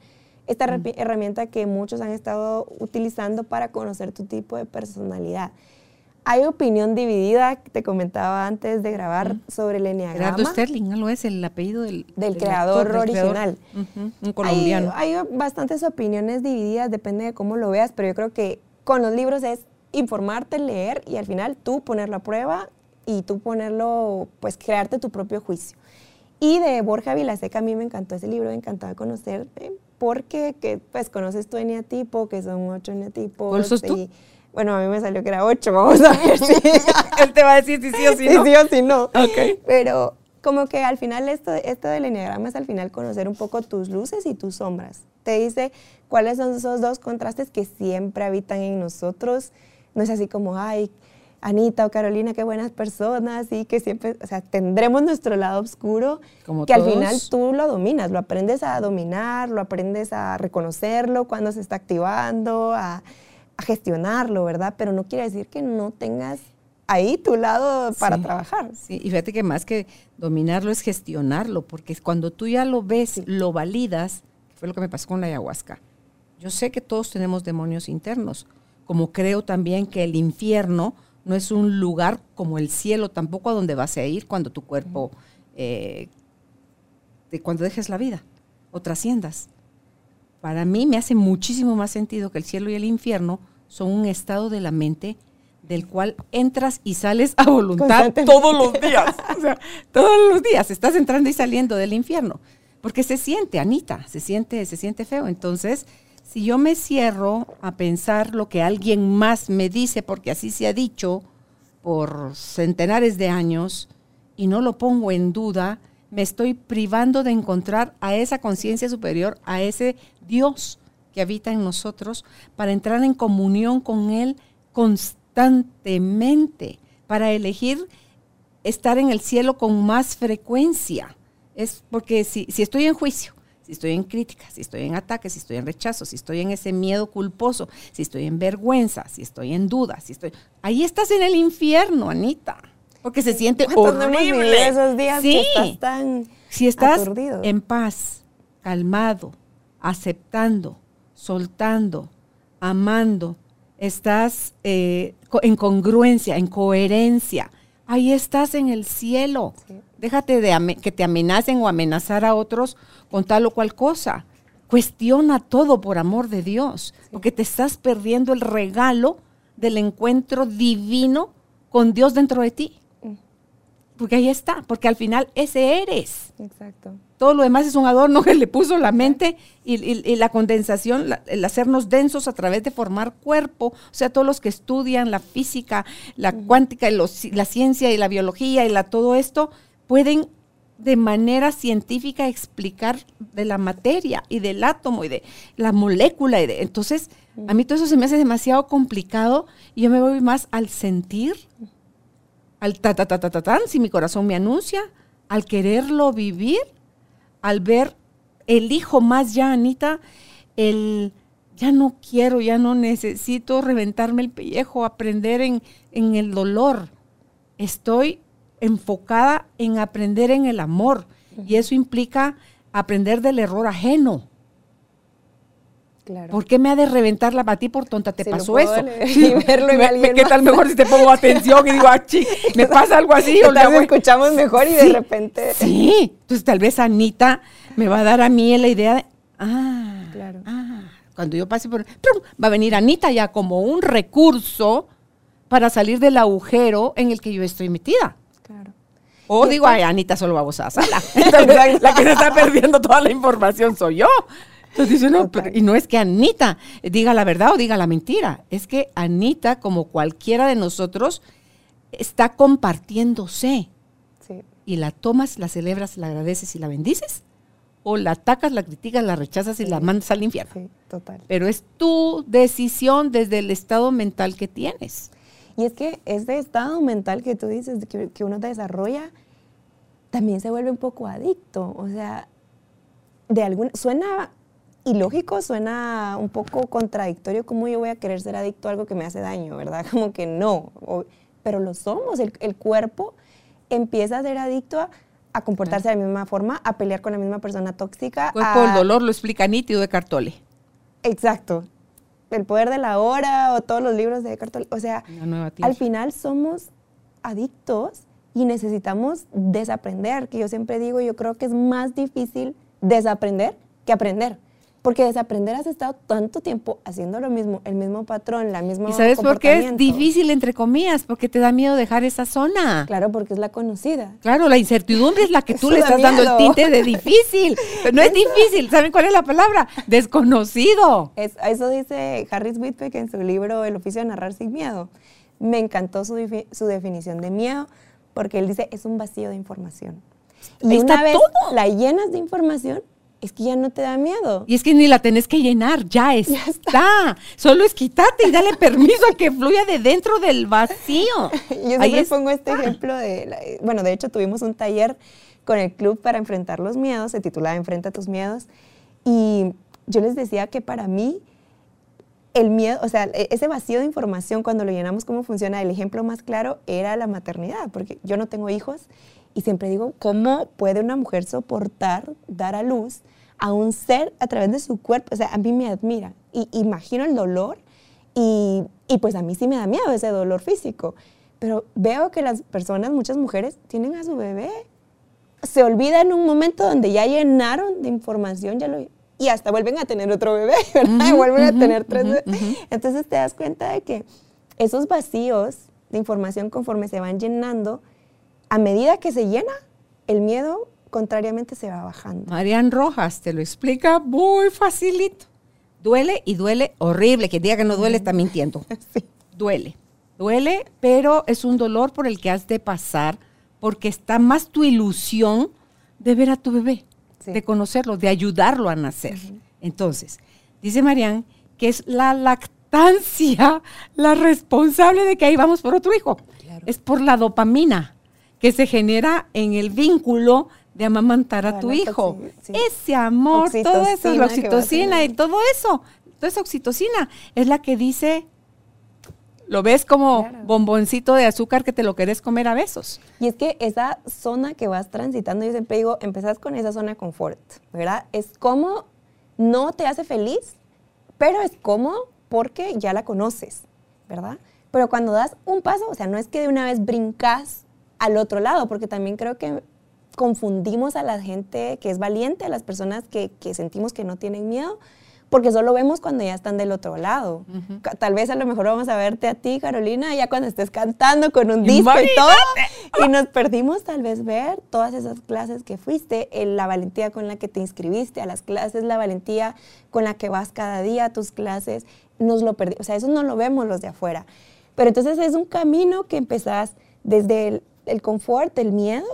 Esta mm. herramienta que muchos han estado utilizando para conocer tu tipo de personalidad. Hay opinión dividida, te comentaba antes de grabar, mm. sobre el enneagrama. Gerardo Sterling, ¿no lo es el apellido del, del, creador original? un colombiano. Hay, hay bastantes opiniones divididas, depende de cómo lo veas, pero yo creo que con los libros es informarte, leer y al final tú ponerlo a prueba y tú ponerlo, pues crearte tu propio juicio. Y de Borja Vilaseca a mí me encantó ese libro, me encantaba conocerte porque que, pues conoces tu eneatipo, que son ocho eneatipos. ¿Cuál sos tú? bueno, a mí me salió que era ocho, vamos a ver si... Él te va a decir si sí o si no. Sí, o si no. Ok. Pero como que al final esto, esto del enneagrama es al final conocer un poco tus luces y tus sombras. Te dice cuáles son esos dos contrastes que siempre habitan en nosotros. No es así como, ay, Anita o Carolina, qué buenas personas y que siempre, o sea, tendremos nuestro lado oscuro que al final tú lo dominas, lo aprendes a dominar, lo aprendes a reconocerlo cuando se está activando, a, a gestionarlo, ¿verdad? Pero no quiere decir que no tengas ahí tu lado para trabajar. Sí, y fíjate que más que dominarlo es gestionarlo, porque cuando tú ya lo ves, lo validas, fue lo que me pasó con la ayahuasca. Yo sé que todos tenemos demonios internos, como creo también que el infierno no es un lugar como el cielo tampoco a donde vas a ir cuando tu cuerpo, eh, de cuando dejes la vida o trasciendas. Para mí me hace muchísimo más sentido que el cielo y el infierno son un estado de la mente del cual entras y sales a voluntad todos los días. O sea, todos los días estás entrando y saliendo del infierno. Porque se siente, Anita, se siente, se siente feo. Entonces, si yo me cierro a pensar lo que alguien más me dice, porque así se ha dicho por centenares de años, y no lo pongo en duda, me estoy privando de encontrar a esa conciencia superior, a ese Dios que habita en nosotros, para entrar en comunión con Él constantemente para elegir estar en el cielo con más frecuencia. Es porque si, si estoy en juicio, si estoy en crítica, si estoy en ataque, si estoy en rechazo, si estoy en ese miedo culposo, si estoy en vergüenza, si estoy en duda, si estoy... Ahí estás en el infierno, Anita. Porque se siente horrible. esos días que estás tan Si estás en paz, calmado, aceptando, soltando, amando, estás eh, en congruencia, en coherencia. Ahí estás en el cielo. Déjate de que te amenacen o amenazar a otros con tal o cual cosa. Cuestiona todo por amor de Dios, porque te estás perdiendo el regalo del encuentro divino con Dios dentro de ti. porque ahí está, porque al final ese eres. Exacto. Todo lo demás es un adorno que le puso la mente y, la condensación, el hacernos densos a través de formar cuerpo. O sea, todos los que estudian la física, la cuántica, y la ciencia y la biología y la, todo esto, pueden de manera científica explicar de la materia y del átomo y de la molécula. Y de, entonces, a mí todo eso se me hace demasiado complicado y yo me voy más al sentir, al ta ta ta ta ta, si mi corazón me anuncia, al quererlo vivir al ver el hijo más ya, Anita, el ya no quiero, ya no necesito reventarme el pellejo, aprender en, en el dolor. Estoy enfocada en aprender en el amor. Y eso implica aprender del error ajeno. ¿Por qué me ha de reventar la batí por tonta? ¿Te pasó eso? ¿Qué tal mejor si te pongo atención y digo, ah, me pasa algo así? O escuchamos mejor y de repente... Sí, entonces tal vez Anita me va a dar a mí la idea de, ah, claro. ah, cuando yo pase por... Va a venir Anita ya como un recurso para salir del agujero en el que yo estoy metida. Claro. O digo, ay, Anita solo va a vos a sala. la que se está perdiendo toda la información soy yo. Entonces dice, no, y no es que Anita diga la verdad o diga la mentira, es que Anita, como cualquiera de nosotros, está compartiéndose. Sí. Y la tomas, la celebras, la agradeces y la bendices, o la atacas, la criticas, la rechazas y la mandas al infierno. Sí, total. Pero es tu decisión desde el estado mental que tienes. Y es que ese estado mental que tú dices, que, que uno desarrolla, también se vuelve un poco adicto. O sea, de algún, suena y lógico, suena un poco contradictorio cómo yo voy a querer ser adicto a algo que me hace daño, ¿verdad? Como que no, pero lo somos, el, cuerpo empieza a ser adicto a, comportarse de la misma forma, a pelear con la misma persona tóxica. El cuerpo del dolor lo explica nítido de Cartole. Exacto. El poder de la hora o todos los libros de Cartole. O sea, al final somos adictos y necesitamos desaprender, que yo siempre digo, yo creo que es más difícil desaprender que aprender. Porque desaprender has estado tanto tiempo haciendo lo mismo, el mismo patrón, la misma ¿Y sabes por qué es difícil, entre comillas? Porque te da miedo dejar esa zona. Claro, porque es la conocida. Claro, la incertidumbre es la que tú le estás dando el tinte de difícil. Pero no es difícil, ¿saben cuál es la palabra? Desconocido. Es, eso dice Harris Whitbeck en su libro El oficio de narrar sin miedo. Me encantó su, su definición de miedo porque él dice es un vacío de información. Y una vez la llenas de información, es que ya no te da miedo. Y es que ni la tenés que llenar, ya está. Solo es quitarte y dale permiso a que fluya de dentro del vacío. Yo siempre pongo este ejemplo de, bueno, de hecho tuvimos un taller con el club para enfrentar los miedos, se titulaba Enfrenta tus miedos, y yo les decía que para mí el miedo, o sea, e-, ese vacío de información cuando lo llenamos cómo funciona, el ejemplo más claro era la maternidad, porque yo no tengo hijos y siempre digo, ¿cómo puede una mujer soportar dar a luz a un ser a través de su cuerpo? O sea, a mí me admira y imagino el dolor y, y pues a mí sí me da miedo ese dolor físico. Pero veo que las personas, muchas mujeres, tienen a su bebé. Se olvida en un momento donde ya llenaron de información, ya lo, y hasta vuelven a tener otro bebé, ¿verdad? y vuelven a tener tres bebés. Entonces te das cuenta de que esos vacíos de información conforme se van llenando, a medida que se llena, el miedo contrariamente se va bajando. Marian Rojas te lo explica muy facilito. Duele y duele horrible. Que diga que no duele está mintiendo. Sí. Duele. Duele, pero es un dolor por el que has de pasar porque está más tu ilusión de ver a tu bebé, de conocerlo, de ayudarlo a nacer. Entonces, dice Marian que es la lactancia la responsable de que ahí vamos por otro hijo. Es por la dopamina que se genera en el vínculo de amamantar a tu hijo. Ese amor, todo eso, la oxitocina y todo eso, toda esa oxitocina es la que dice, lo ves como bomboncito de azúcar que te lo querés comer a besos. Y es que esa zona que vas transitando, yo siempre digo, empezás con esa zona de confort, ¿verdad? Es como no te hace feliz, pero es como porque ya la conoces, ¿verdad? Pero cuando das un paso, o sea, no es que de una vez brincas al otro lado, porque también creo que confundimos a la gente que es valiente, a las personas que, sentimos que no tienen miedo, porque solo vemos cuando ya están del otro lado. Tal vez a lo mejor vamos a verte a ti, Carolina, ya cuando estés cantando con un disco y todo, y nos perdimos tal vez ver todas esas clases que fuiste, la valentía con la que te inscribiste a las clases, la valentía con la que vas cada día a tus clases, nos lo perdimos, o sea, eso no lo vemos los de afuera. Pero entonces es un camino que empezás desde el, el confort, el miedo,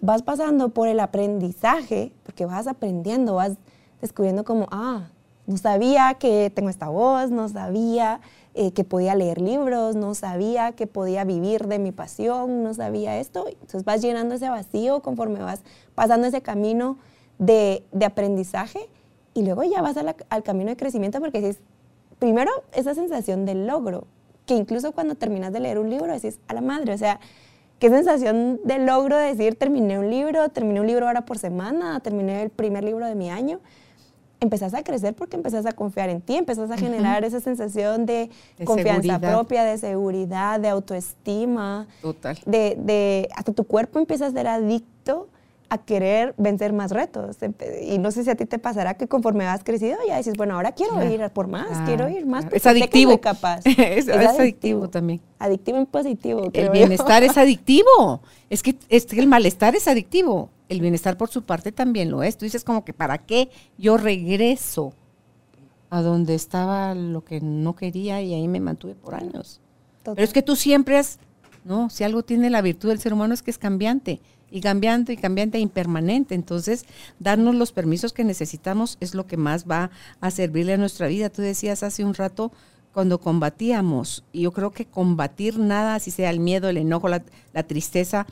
vas pasando por el aprendizaje, porque vas aprendiendo, vas descubriendo como, ah, no sabía que tengo esta voz, no sabía eh, que podía leer libros, no sabía que podía vivir de mi pasión, no sabía esto. Entonces vas llenando ese vacío conforme vas pasando ese camino de, aprendizaje y luego ya vas al camino de crecimiento porque dices, primero esa sensación de logro, que incluso cuando terminas de leer un libro decís, a la madre, o sea, qué sensación de logro decir, terminé un libro, terminé un libro ahora por semana, terminé el primer libro de mi año empezás a crecer porque empezás a confiar en ti, empezás a generar esa sensación de, confianza propia, de seguridad, de autoestima. Total. De, de, hasta tu cuerpo empieza a ser adicto a querer vencer más retos. Y no sé si a ti te pasará que conforme vas crecido ya dices, bueno, ahora quiero ir por más, quiero ir más. Es adictivo. capaz. es, adictivo, también. Adictivo en positivo. El bienestar es adictivo. Es que, es que el malestar es adictivo el bienestar por su parte también lo es. Tú dices como que, ¿para qué yo regreso a donde estaba lo que no quería y ahí me mantuve por años? Pero es que tú siempre has, no, si algo tiene la virtud del ser humano es que es cambiante y cambiante y cambiante e impermanente. Entonces, darnos los permisos que necesitamos es lo que más va a servirle a nuestra vida. Tú decías hace un rato cuando combatíamos, y yo creo que combatir nada, así sea el miedo, el enojo, la, la tristeza,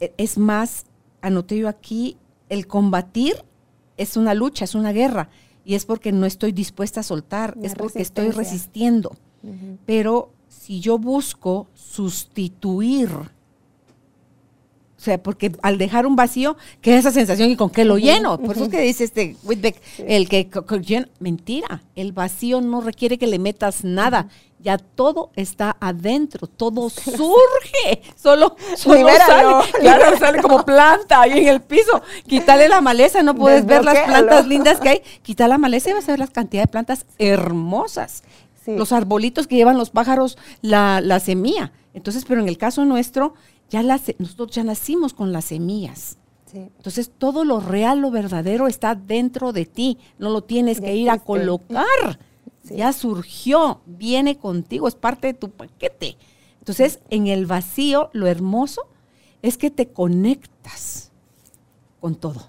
e, es más anoté yo aquí, el combatir es una lucha, es una guerra, y es porque no estoy dispuesta a soltar, es porque estoy resistiendo. Pero si yo busco sustituir, o sea, porque al dejar un vacío, queda esa sensación y con qué lo lleno. Por eso es que dice este Whitbeck, el que, mentira, el vacío no requiere que le metas nada ya todo está adentro, todo surge, solo, solo sale, claro, sale como planta ahí en el piso. Quítale la maleza, no puedes ver las plantas lindas que hay. Quita la maleza y vas a ver la cantidad de plantas hermosas. Los arbolitos que llevan los pájaros, la, la, semilla. Entonces, pero en el caso nuestro, ya nosotros ya nacimos con las semillas. Entonces, todo lo real, lo verdadero está dentro de ti. No lo tienes que ir a colocar ya surgió, viene contigo, es parte de tu paquete. Entonces, en el vacío, lo hermoso es que te conectas con todo.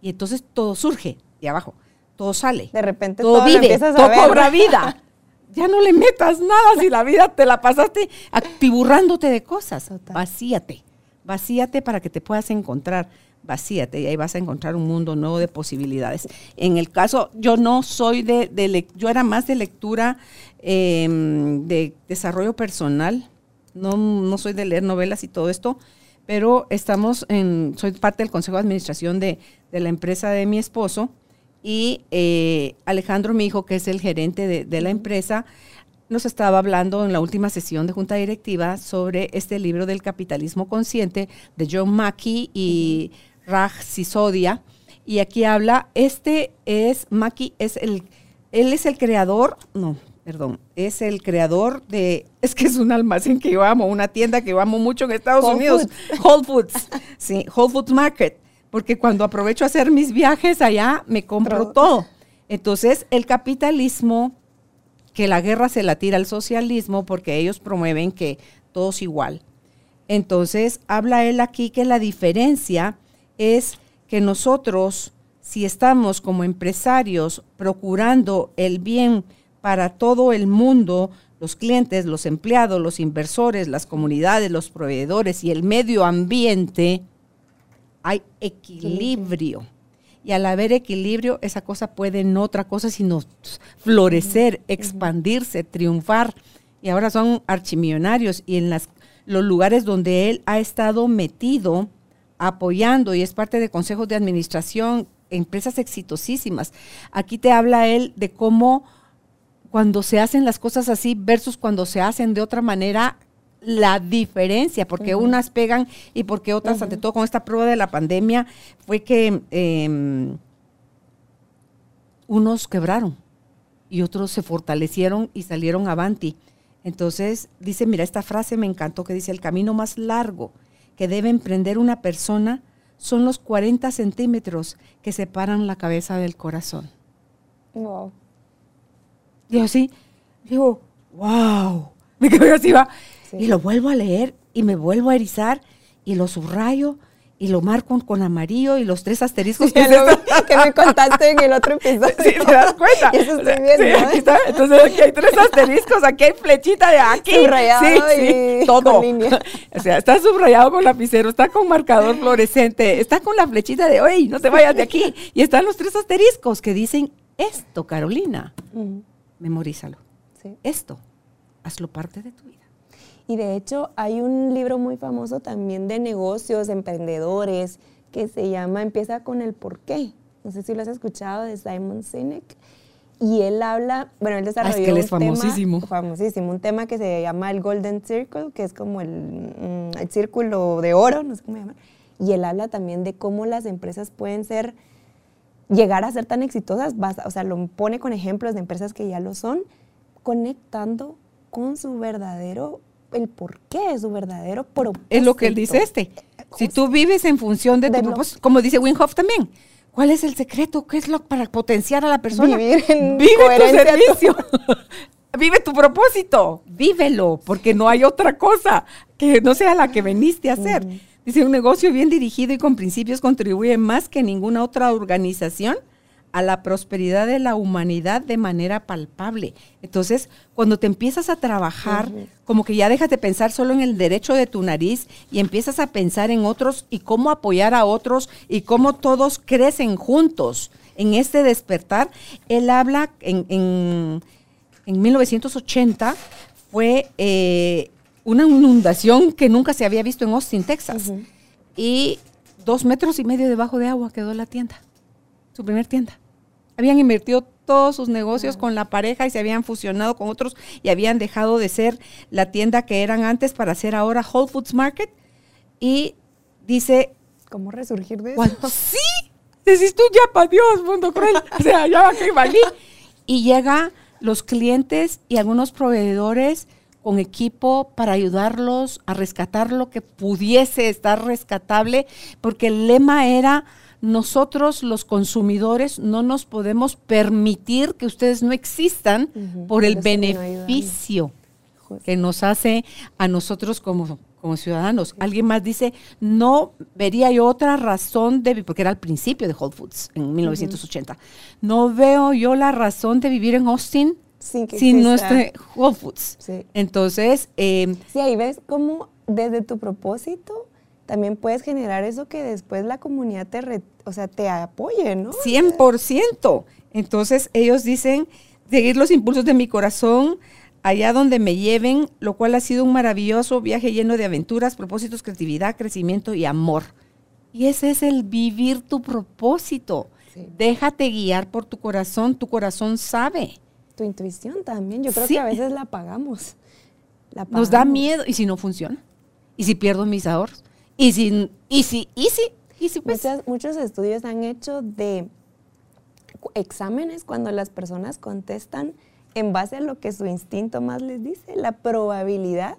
Y entonces todo surge de abajo, todo sale. De repente todo, vive, todo cobra vida. Ya no le metas nada si la vida te la pasaste actiburrándote de cosas. Vacíate, vacíate para que te puedas encontrar vacíate y ahí vas a encontrar un mundo nuevo de posibilidades. En el caso, yo no soy de, de yo era más de lectura em, de desarrollo personal, no, no soy de leer novelas y todo esto, pero estamos en, soy parte del Consejo de Administración de, la empresa de mi esposo y eh, Alejandro, mi hijo, que es el gerente de, de la empresa, nos estaba hablando en la última sesión de Junta Directiva sobre este libro del capitalismo consciente de John Mackey y Raj Sisodia. Y aquí habla, este es, Maki es el, él es el creador, no, perdón, es el creador de, es que es un almacén que yo amo, una tienda que yo amo mucho en Estados Unidos, Whole Foods, sí, Whole Foods Market, porque cuando aprovecho a hacer mis viajes allá, me compro todo. Entonces, el capitalismo, que la guerra se la tira al socialismo porque ellos promueven que todos igual. Entonces, habla él aquí que la diferencia es que nosotros, si estamos como empresarios procurando el bien para todo el mundo, los clientes, los empleados, los inversores, las comunidades, los proveedores y el medio ambiente, hay equilibrio. Y al haber equilibrio, esa cosa puede en otra cosa sino florecer, expandirse, triunfar. Y ahora son archimillonarios y en las, los lugares donde él ha estado metido, apoyando y es parte de consejos de administración, empresas exitosísimas. Aquí te habla él de cómo cuando se hacen las cosas así versus cuando se hacen de otra manera, la diferencia, porque unas pegan y porque otras, ante todo con esta prueba de la pandemia, fue que em, unos quebraron y otros se fortalecieron y salieron avanti. Entonces dice, mira, esta frase me encantó que dice, el camino más largo que debe emprender una persona son los 40 centímetros que separan la cabeza del corazón. Wow. Digo, sí, digo, wow. Me quedo así, va. Sí. Y lo vuelvo a leer y me vuelvo a erizar y lo subrayo y lo marco con amarillo y los tres asteriscos que, lo, que me contaste en el otro episodio. Sí, te das cuenta. Eso estoy viendo. Sí, aquí está. Entonces aquí hay tres asteriscos, aquí hay flechita de aquí. Subrayado sí, y sí, todo. con línea. O sea, está subrayado con lapicero, está con marcador fluorescente, está con la flechita de, oye, no te vayas de aquí. Y están los tres asteriscos que dicen esto, Carolina. Memorízalo. Esto, hazlo parte de tu vida. Y de hecho hay un libro muy famoso también de negocios, emprendedores, que se llama Empieza con el por qué. No sé si lo has escuchado de Simon Sinek. Y él habla, bueno, él desarrolló Ah, es que él es un tema- famosísimo. famosísimo, un tema que se llama el Golden Circle, que es como el, mm, el círculo de oro, no sé cómo llamar. Y él habla también de cómo las empresas pueden ser, llegar a ser tan exitosas, o sea, lo pone con ejemplos de empresas que ya lo son, conectando con su verdadero, el por qué, su verdadero propósito. Es lo que él dice este. Si tú vives en función de tu De lo- propósito, como dice Winhoff también, ¿cuál es el secreto? ¿Qué es lo para potenciar a la persona? Vivir en Vive tu servicio. Vive tu propósito, vívelo, porque no hay otra cosa que no sea la que veniste a hacer. Dice, un negocio bien dirigido y con principios contribuye más que ninguna otra organización a la prosperidad de la humanidad de manera palpable. Entonces, cuando te empiezas a trabajar, como que ya dejas de pensar solo en el derecho de tu nariz y empiezas a pensar en otros y cómo apoyar a otros y cómo todos crecen juntos en este despertar, él habla en, en, en 1980, fue eh, una inundación que nunca se había visto en Austin, Texas. Y dos metros y medio debajo de agua quedó la tienda, su primer tienda. Habían invertido todos sus negocios con la pareja y se habían fusionado con otros y habían dejado de ser la tienda que eran antes para ser ahora Whole Foods Market. Y dice, ¿Cómo resurgir de eso? sí, decís tú ya para Dios, mundo cruel. O sea, ya va que valí. Y llega los clientes y algunos proveedores con equipo para ayudarlos a rescatar lo que pudiese estar rescatable, porque el lema era nosotros los consumidores no nos podemos permitir que ustedes no existan por el beneficio que nos hace a nosotros como, como ciudadanos. Alguien más dice, no vería yo otra razón de, vi- porque era al principio de Whole Foods, en 1980, no veo yo la razón de vivir en Austin Sin que sin nuestro Whole Foods. Sí. Entonces, eh, Sí, ahí ves cómo desde tu propósito también puedes generar eso que después la comunidad te, re- o sea, te apoye, ¿no? 100%. Entonces ellos dicen, seguir los impulsos de mi corazón allá donde me lleven, lo cual ha sido un maravilloso viaje lleno de aventuras, propósitos, creatividad, crecimiento y amor. Y ese es el vivir tu propósito. Sí. Déjate guiar por tu corazón, tu corazón sabe. Tu intuición también, yo creo Sí. que a veces la apagamos. La Nos da apagamos. miedo. ¿Y si no funciona? ¿Y si pierdo mis ahorros? ¿Y si, y si, y si, y si pues? Muchas- muchos estudios han hecho de exámenes cuando las personas contestan en base a lo que su instinto más les dice. La probabilidad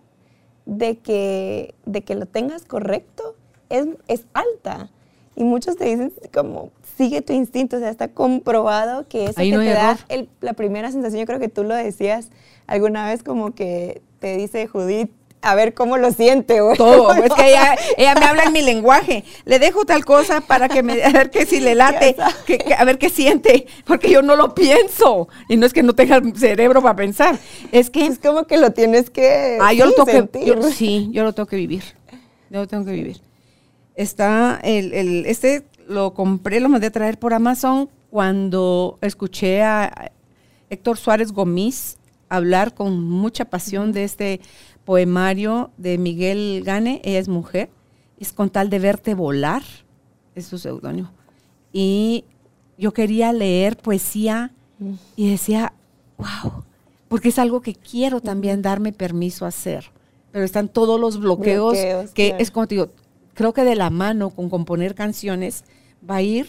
de que, de que lo tengas correcto es, es alta. Y muchos te dicen como, sigue tu instinto, o sea, está comprobado que eso Ahí que no hay te da el- la primera sensación, yo creo que tú lo decías alguna vez como que te dice Judith, a ver cómo lo siente. o- Todo, es que ella, ella me habla en mi lenguaje. Le dejo tal cosa para que me a ver que si le late, que, que- a ver qué siente, porque yo no lo pienso. Y no es que no tenga el cerebro para pensar, es que Es como que lo tienes que ah, yo sí, lo tengo que, sentir. yo- sí, yo lo tengo que vivir. Yo lo tengo que vivir. Está el, el- este lo compré, lo mandé a traer por Amazon cuando escuché a Héctor Suárez Gómez hablar con mucha pasión de este poemario de Miguel Gane, ella es mujer, es con tal de verte volar, es su seudónimo. Y yo quería leer poesía y decía, wow, porque es algo que quiero también darme permiso a hacer. Pero están todos los bloqueos, Bloqueos, que claro. es como te digo, creo que de la mano con componer canciones va a ir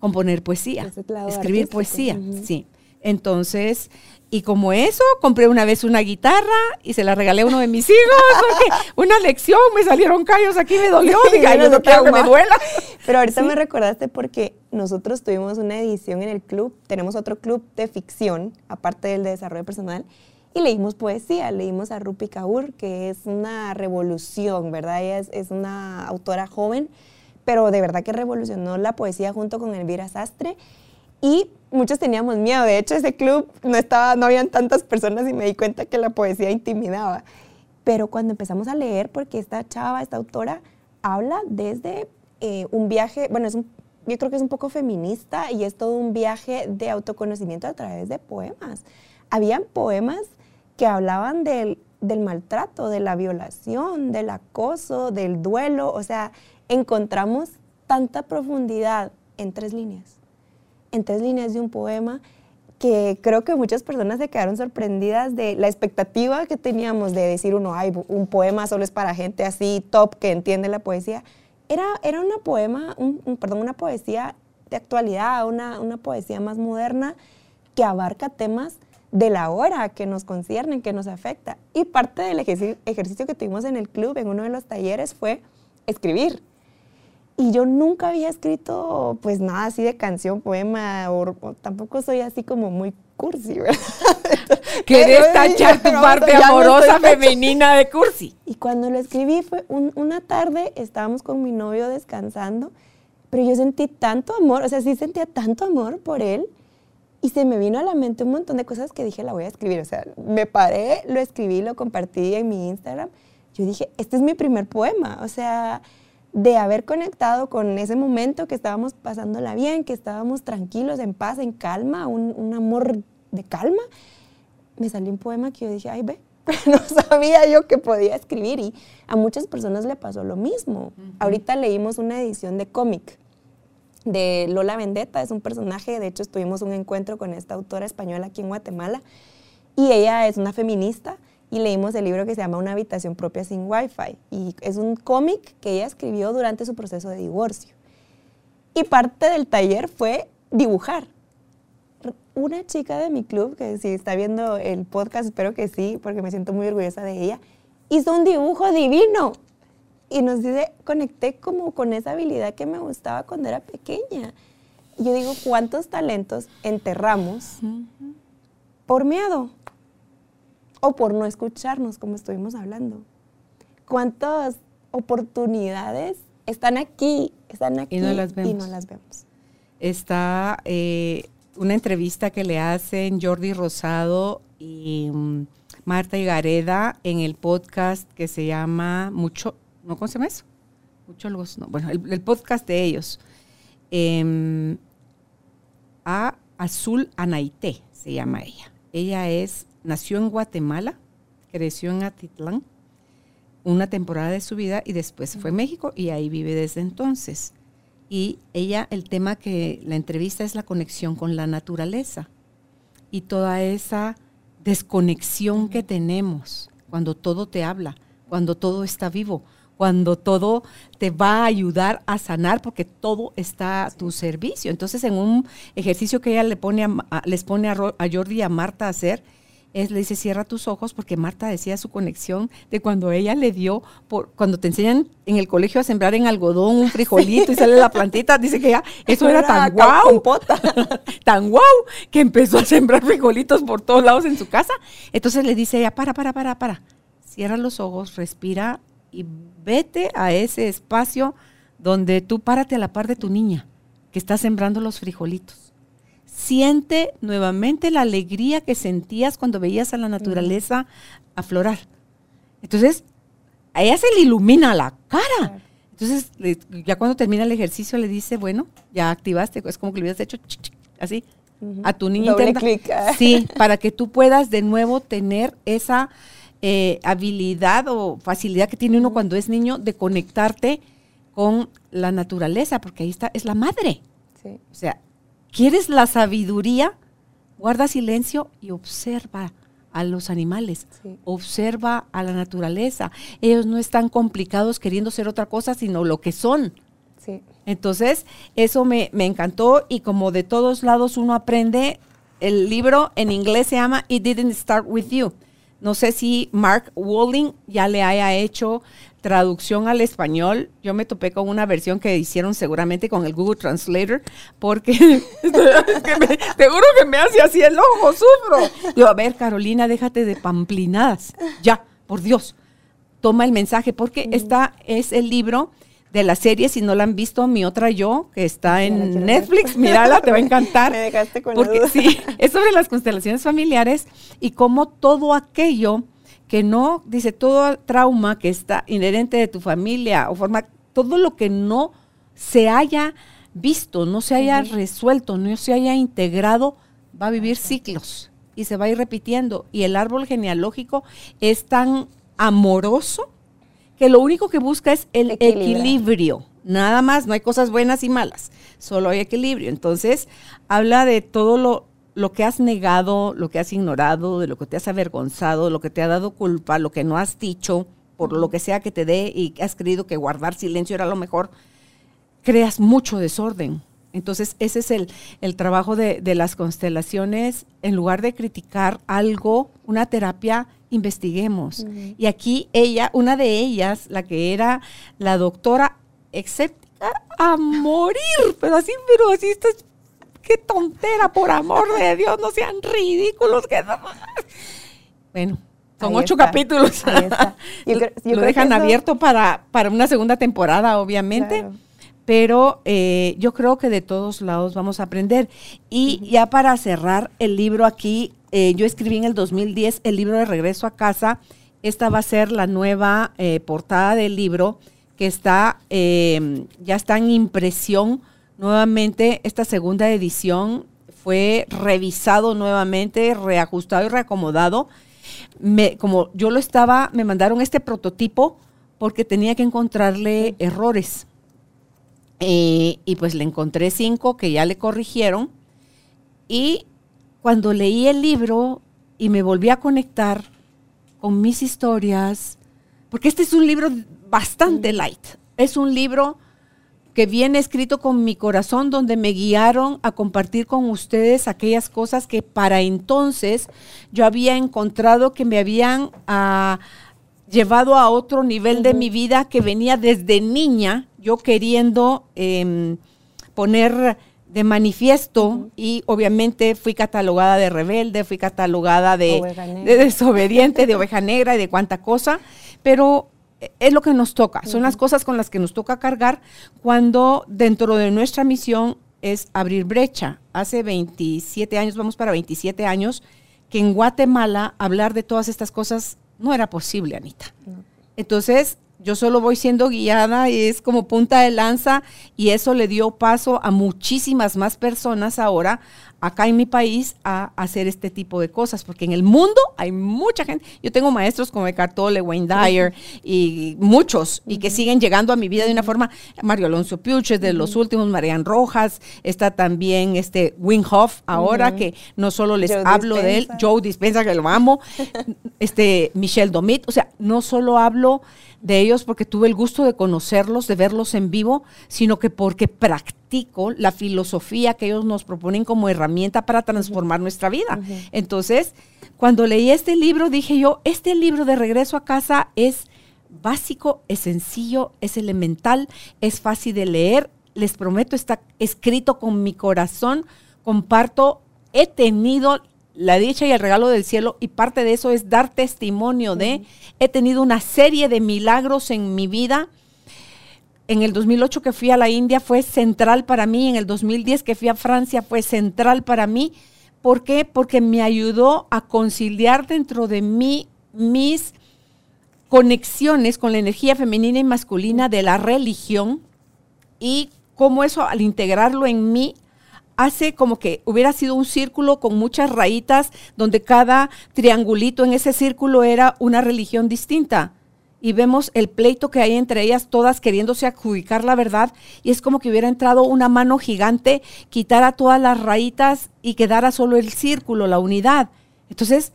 componer poesía, escribir artístico, poesía, sí. Entonces, y como eso, compré una vez una guitarra y se la regalé a uno de mis hijos, porque una lección, me salieron callos aquí, me dolió, diga, yo no quiero que me duela. Pero ahorita me recordaste porque nosotros tuvimos una edición en el club, tenemos otro club de ficción, aparte del de desarrollo personal, y leímos poesía, leímos a Rupi Kaur, que es una revolución, ¿verdad? Ella es, es una autora joven, pero de verdad que revolucionó la poesía junto con Elvira Sastre. Y muchos teníamos miedo. De hecho, ese club no, estaba, no habían tantas personas y me di cuenta que la poesía intimidaba. Pero cuando empezamos a leer, porque esta chava, esta autora, habla desde eh, un viaje, bueno, es yo creo que es un poco feminista y es todo un viaje de autoconocimiento a través de poemas. Habían poemas que hablaban del, del maltrato, de la violación, del acoso, del duelo. O sea, encontramos tanta profundidad en tres líneas, en tres líneas de un poema que creo que muchas personas se quedaron sorprendidas de la expectativa que teníamos de decir uno, ay, un poema solo es para gente así top que entiende la poesía. Era, era una poema, un, perdón, una poesía de actualidad, una, una poesía más moderna que abarca temas de la hora que nos conciernen, que nos afecta. Y parte del ejercicio, que tuvimos en el club, en uno de los talleres, fue escribir. Y yo nunca había escrito pues nada así de canción, poema, o, tampoco soy así como muy cursi, ¿verdad? ¿Quieres tachar tu parte amorosa femenina de cursi? Y cuando lo escribí fue una tarde, estábamos con mi novio descansando, pero yo sentí tanto amor, o sea, sí sentía tanto amor por él, y se me vino a la mente un montón de cosas que dije, la voy a escribir. O sea, me paré, lo escribí, lo compartí en mi Instagram. Yo dije, este es mi primer poema. O sea, de haber conectado con ese momento que estábamos pasándola bien, que estábamos tranquilos, en paz, en calma, un, amor de calma, me salió un poema que yo dije, ay, ve, no sabía yo que podía escribir y a muchas personas le pasó lo mismo. Ahorita leímos una edición de cómic de Lola Vendetta, es un personaje, de hecho tuvimos un encuentro con esta autora española aquí en Guatemala, y ella es una feminista, y leímos el libro que se llama Una habitación propia sin wifi, y es un cómic que ella escribió durante su proceso de divorcio. Y parte del taller fue dibujar. Una chica de mi club, que si está viendo el podcast, espero que sí, porque me siento muy orgullosa de ella, hizo un dibujo divino y nos dice, conecté como con esa habilidad que me gustaba cuando era pequeña. Y yo digo, ¿cuántos talentos enterramos por miedo? O por no escucharnos, como estuvimos hablando. ¿Cuántas oportunidades están aquí, están aquí y no las vemos? Está eh, una entrevista que le hacen Jordi Rosado y mm, Marta Igareda en el podcast que se llama Mucho, ¿no? ¿Cómo se llama eso? Mucho no. Bueno, el, podcast de ellos. Em, a Azul Anaité se llama ella. Ella es, nació en Guatemala, creció en Atitlán una temporada de su vida y después fue a México y ahí vive desde entonces. Y ella, el tema que la entrevista es la conexión con la naturaleza y toda esa desconexión que tenemos cuando todo te habla, cuando todo está vivo, cuando todo te va a ayudar a sanar porque todo está a tu servicio. Entonces, en un ejercicio que ella le pone les pone a, Jordi y a Marta a hacer, es, le dice, cierra tus ojos, porque Marta decía su conexión de cuando ella le dio, por, cuando te enseñan en el colegio a sembrar en algodón un frijolito y sale la plantita, dice que ya eso era, tan guau, tan guau, que empezó a sembrar frijolitos por todos lados en su casa. Entonces le dice ella, para, para, para, para, cierra los ojos, respira y vete a ese espacio donde tú párate a la par de tu niña que está sembrando los frijolitos. Siente nuevamente la alegría que sentías cuando veías a la naturaleza aflorar. Entonces, a ella se le ilumina la cara. Entonces, ya cuando termina el ejercicio le dice, bueno, ya activaste, es como que le hubieras hecho así a tu niña. Doble clic. Ah. Sí, para que tú puedas de nuevo tener esa eh, habilidad o facilidad que tiene uno cuando es niño de conectarte con la naturaleza, porque ahí está, es la madre. O sea, ¿quieres la sabiduría? Guarda silencio y observa a los animales, observa a la naturaleza. Ellos no están complicados queriendo ser otra cosa, sino lo que son. Entonces, eso me, me, encantó y como de todos lados uno aprende, el libro en inglés se llama It Didn't Start With You. No sé si Mark Walling ya le haya hecho traducción al español. Yo me topé con una versión que hicieron seguramente con el Google Translator, porque seguro que me hace así el ojo, sufro. Yo, a ver, Carolina, déjate de pamplinadas. Ya, por Dios. Toma el mensaje, porque esta es el libro de la serie, si no la han visto, mi otra yo, que está en Netflix, mírala, te va a encantar. Me dejaste con Porque sí, es sobre las constelaciones familiares y cómo todo aquello que no, dice, todo trauma que está inherente de tu familia o forma, todo lo que no se haya visto, no se haya resuelto, no se haya integrado, va a vivir ciclos y se va a ir repitiendo. Y el árbol genealógico es tan amoroso que lo único que busca es el equilibrio. Nada más, no hay cosas buenas y malas, solo hay equilibrio. Entonces, habla de todo lo, lo que has negado, lo que has ignorado, de lo que te has avergonzado, lo que te ha dado culpa, lo que no has dicho, por lo que sea que te dé y has creído que guardar silencio era lo mejor, creas mucho desorden. Entonces, ese es el, el trabajo de, de, las constelaciones. En lugar de criticar algo, una terapia investiguemos. Y aquí ella, una de ellas, la que era la doctora escéptica a morir, pero así, pero así, esto qué tontera, por amor de Dios, no sean ridículos. Que... Bueno, son ocho capítulos. Lo dejan abierto para, para una segunda temporada, obviamente. Pero eh, yo creo que de todos lados vamos a aprender. Y ya para cerrar el libro aquí, eh, yo escribí en el 2010 el libro de Regreso a Casa. Esta va a ser la nueva eh, portada del libro que está, ya está en impresión nuevamente. Esta segunda edición fue revisado nuevamente, reajustado y reacomodado. Me, como yo lo estaba, me mandaron este prototipo porque tenía que encontrarle errores. Eh, y pues le encontré cinco que ya le corrigieron. Y cuando leí el libro y me volví a conectar con mis historias, porque este es un libro bastante light, es un libro que viene escrito con mi corazón, donde me guiaron a compartir con ustedes aquellas cosas que para entonces yo había encontrado que me habían ah, llevado a otro nivel de mi vida que venía desde niña, yo queriendo em, poner de manifiesto y obviamente fui catalogada de rebelde, fui catalogada de, desobediente, de oveja negra y de cuánta cosa, pero es lo que nos toca, son las cosas con las que nos toca cargar cuando dentro de nuestra misión es abrir brecha. Hace 27 años, vamos para 27 años, que en Guatemala hablar de todas estas cosas no era posible, Anita. Entonces, yo solo voy siendo guiada y es como punta de lanza y eso le dio paso a muchísimas más personas ahora acá en mi país a hacer este tipo de cosas, porque en el mundo hay mucha gente. Yo tengo maestros como Eckhart Tolle, Wayne Dyer y muchos, y que siguen llegando a mi vida de una forma. Mario Alonso Piuches, de los últimos, Marian Rojas, está también este Wing Hoff, ahora que no solo les hablo de él, Joe Dispensa, que lo amo, este Michelle Domit, o sea, no solo hablo de ellos porque tuve el gusto de conocerlos, de verlos en vivo, sino que porque practico la filosofía que ellos nos proponen como herramienta para transformar nuestra vida. Entonces, cuando leí este libro, dije yo, este libro de regreso a casa es básico, es sencillo, es elemental, es fácil de leer. Les prometo, está escrito con mi corazón. Comparto, he tenido la dicha y el regalo del cielo y parte de eso es dar testimonio de, he tenido una serie de milagros en mi vida. En el 2008 que fui a la India fue central para mí, en el 2010 que fui a Francia fue central para mí. ¿Por qué? Porque me ayudó a conciliar dentro de mí mis conexiones con la energía femenina y masculina de la religión y cómo eso al integrarlo en mí hace como que hubiera sido un círculo con muchas rayitas donde cada triangulito en ese círculo era una religión distinta. Y vemos el pleito que hay entre ellas, todas queriéndose adjudicar la verdad. Y es como que hubiera entrado una mano gigante, quitara todas las rayitas y quedara solo el círculo, la unidad. Entonces,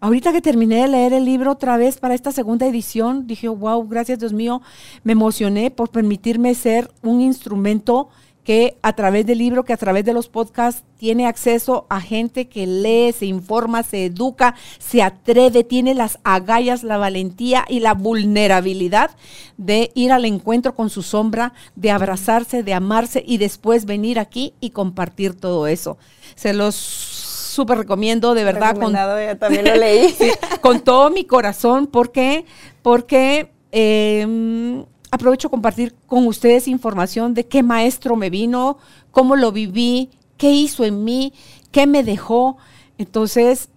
ahorita que terminé de leer el libro otra vez para esta segunda edición, dije, wow, gracias Dios mío, me emocioné por permitirme ser un instrumento que a través del libro, que a través de los podcasts tiene acceso a gente que lee, se informa, se educa, se atreve, tiene las agallas, la valentía y la vulnerabilidad de ir al encuentro con su sombra, de abrazarse, de amarse y después venir aquí y compartir todo eso. Se los súper recomiendo, de verdad. Con, también lo leí. con todo mi corazón. ¿Por qué? Porque em, aprovecho compartir con ustedes información de qué maestro me vino, cómo lo viví, qué hizo en mí, qué me dejó. Entonces,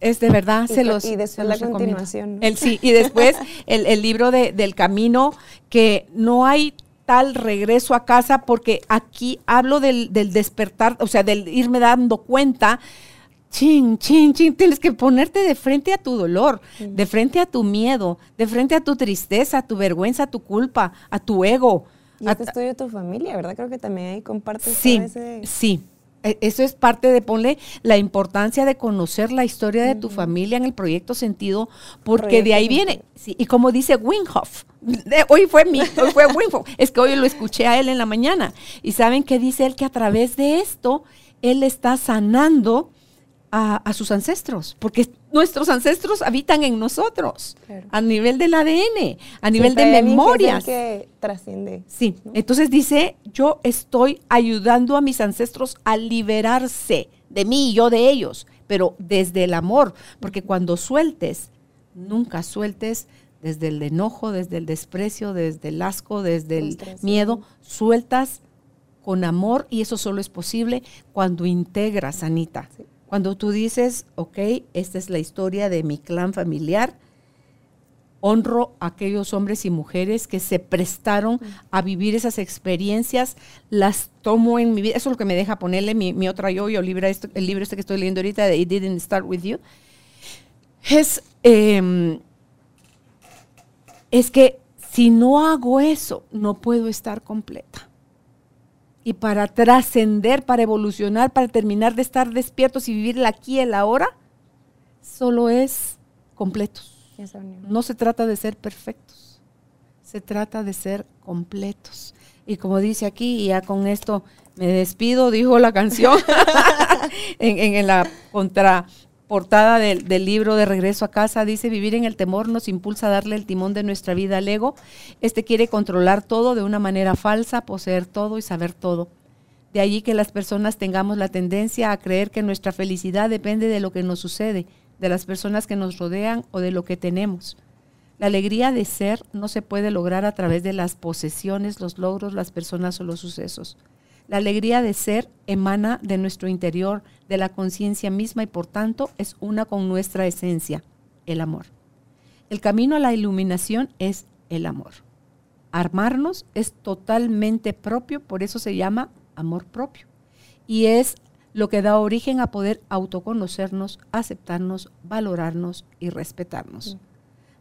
es de verdad, y, se los. Y después la continuación. El, sí, y después el, el libro de, del camino, que no hay tal regreso a casa, porque aquí hablo del, del despertar, o sea, del irme dando cuenta chin, chin, chin, tienes que ponerte de frente a tu dolor, de frente a tu miedo, de frente a tu tristeza, a tu vergüenza, a tu culpa, a tu ego. Y este estudio tu familia, ¿verdad? Creo que también ahí compartes sí, ese... Sí, e, eso es parte de ponle la importancia de conocer la historia de tu familia en el proyecto sentido, porque de ahí viene, sí, y como dice Winghoff, hoy fue mi, hoy fue Winghoff, es que hoy lo escuché a él en la mañana, y saben que dice él que a través de esto, él está sanando a, sus ancestros, porque nuestros ancestros habitan en nosotros, a nivel del ADN, a nivel de memorias. Que, trasciende. Sí, entonces dice, yo estoy ayudando a mis ancestros a liberarse de mí y yo de ellos, pero desde el amor, porque cuando sueltes, nunca sueltes desde el enojo, desde el desprecio, desde el asco, desde el miedo, sueltas con amor y eso solo es posible cuando integras, Anita. Cuando tú dices, ok, esta es la historia de mi clan familiar, honro a aquellos hombres y mujeres que se prestaron a vivir esas experiencias, las tomo en mi vida. Eso es lo que me deja ponerle mi, otra yo, yo este, el libro este que estoy leyendo ahorita de It Didn't Start With You. Es, em, es que si no hago eso, no puedo estar completa y para trascender, para evolucionar, para terminar de estar despiertos y vivir el aquí y el ahora, solo es completos. No se trata de ser perfectos, se trata de ser completos. Y como dice aquí, y ya con esto me despido, dijo la canción, en, en, la contra portada del, libro de Regreso a casa dice, vivir en el temor nos impulsa a darle el timón de nuestra vida al ego. Este quiere controlar todo de una manera falsa, poseer todo y saber todo. De allí que las personas tengamos la tendencia a creer que nuestra felicidad depende de lo que nos sucede, de las personas que nos rodean o de lo que tenemos. La alegría de ser no se puede lograr a través de las posesiones, los logros, las personas o los sucesos. La alegría de ser emana de nuestro interior, de la conciencia misma y por tanto es una con nuestra esencia, el amor. El camino a la iluminación es el amor. Armarnos es totalmente propio, por eso se llama amor propio. Y es lo que da origen a poder autoconocernos, aceptarnos, valorarnos y respetarnos.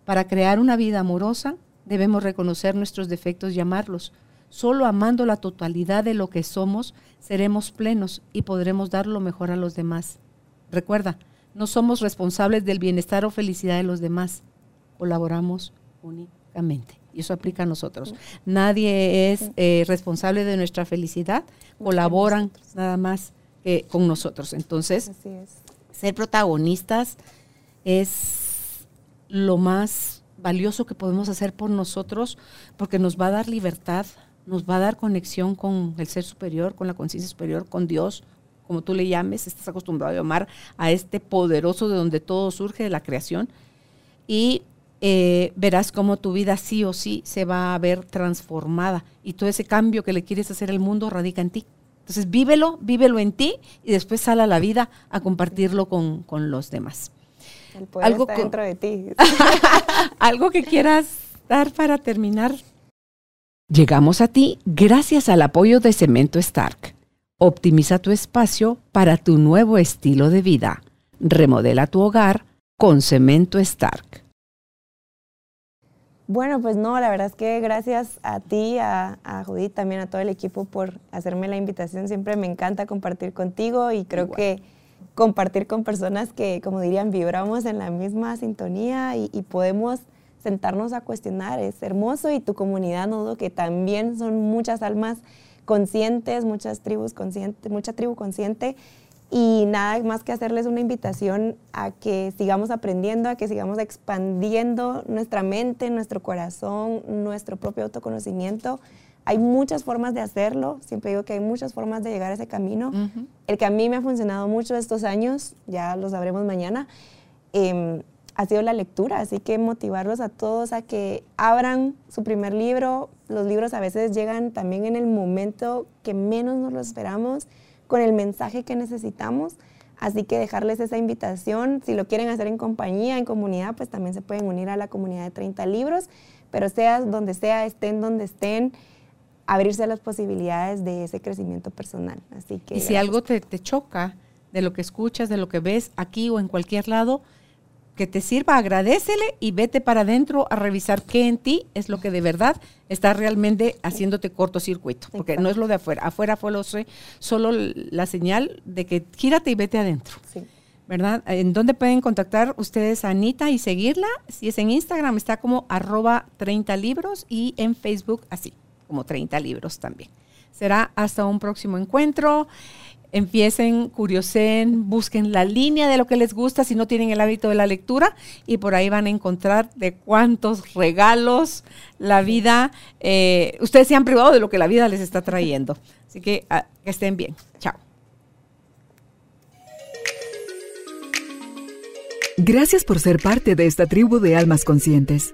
Para crear una vida amorosa debemos reconocer nuestros defectos y amarlos, Solo amando la totalidad de lo que somos, seremos plenos y podremos dar lo mejor a los demás. Recuerda, no somos responsables del bienestar o felicidad de los demás. Colaboramos únicamente. Y eso aplica a nosotros. Nadie es eh, responsable de nuestra felicidad. Colaboran nada más que con nosotros. Entonces, ser protagonistas es lo más valioso que podemos hacer por nosotros porque nos va a dar libertad, nos va a dar conexión con el ser superior, con la conciencia superior, con Dios, como tú le llames, estás acostumbrado a llamar a este poderoso de donde todo surge, de la creación, y eh, verás cómo tu vida sí o sí se va a ver transformada y todo ese cambio que le quieres hacer al mundo radica en ti. Entonces vívelo, vívelo en ti y después sal a la vida a compartirlo con, los demás. El poder algo está dentro de ti. algo que quieras dar para terminar Llegamos a ti gracias al apoyo de Cemento Stark. Optimiza tu espacio para tu nuevo estilo de vida. Remodela tu hogar con Cemento Stark. Bueno, pues no, la verdad es que gracias a ti, a, a Judith, también a todo el equipo por hacerme la invitación. Siempre me encanta compartir contigo y creo que compartir con personas que, como dirían, vibramos en la misma sintonía y podemos sentarnos a cuestionar, es hermoso y tu comunidad no dudo que también son muchas almas conscientes, muchas tribus conscientes, mucha tribu consciente y nada más que hacerles una invitación a que sigamos aprendiendo, a que sigamos expandiendo nuestra mente, nuestro corazón, nuestro propio autoconocimiento. Hay muchas formas de hacerlo, siempre digo que hay muchas formas de llegar a ese camino. El que a mí me ha funcionado mucho estos años, ya lo sabremos mañana, em, ha sido la lectura, así que motivarlos a todos a que abran su primer libro. Los libros a veces llegan también en el momento que menos nos lo esperamos, con el mensaje que necesitamos. Así que dejarles esa invitación, si lo quieren hacer en compañía, en comunidad, pues también se pueden unir a la comunidad de 30 libros, pero sea donde sea, estén donde estén, abrirse a las posibilidades de ese crecimiento personal. Así que y si algo te, te choca de lo que escuchas, de lo que ves aquí o en cualquier lado, que te sirva, agradecele y vete para adentro a revisar qué en ti es lo que de verdad está realmente haciéndote cortocircuito, porque no es lo de afuera, afuera fue lo solo la señal de que gírate y vete adentro. ¿Verdad? ¿En dónde pueden contactar ustedes a Anita y seguirla? Si es en Instagram, está como arroba 30 libros y en Facebook así, como 30 libros también. Será hasta un próximo encuentro empiecen, curiosen, busquen la línea de lo que les gusta si no tienen el hábito de la lectura y por ahí van a encontrar de cuántos regalos la vida, eh, ustedes se han privado de lo que la vida les está trayendo. Así que, ah, que estén bien. Chao. Gracias por ser parte de esta tribu de almas conscientes.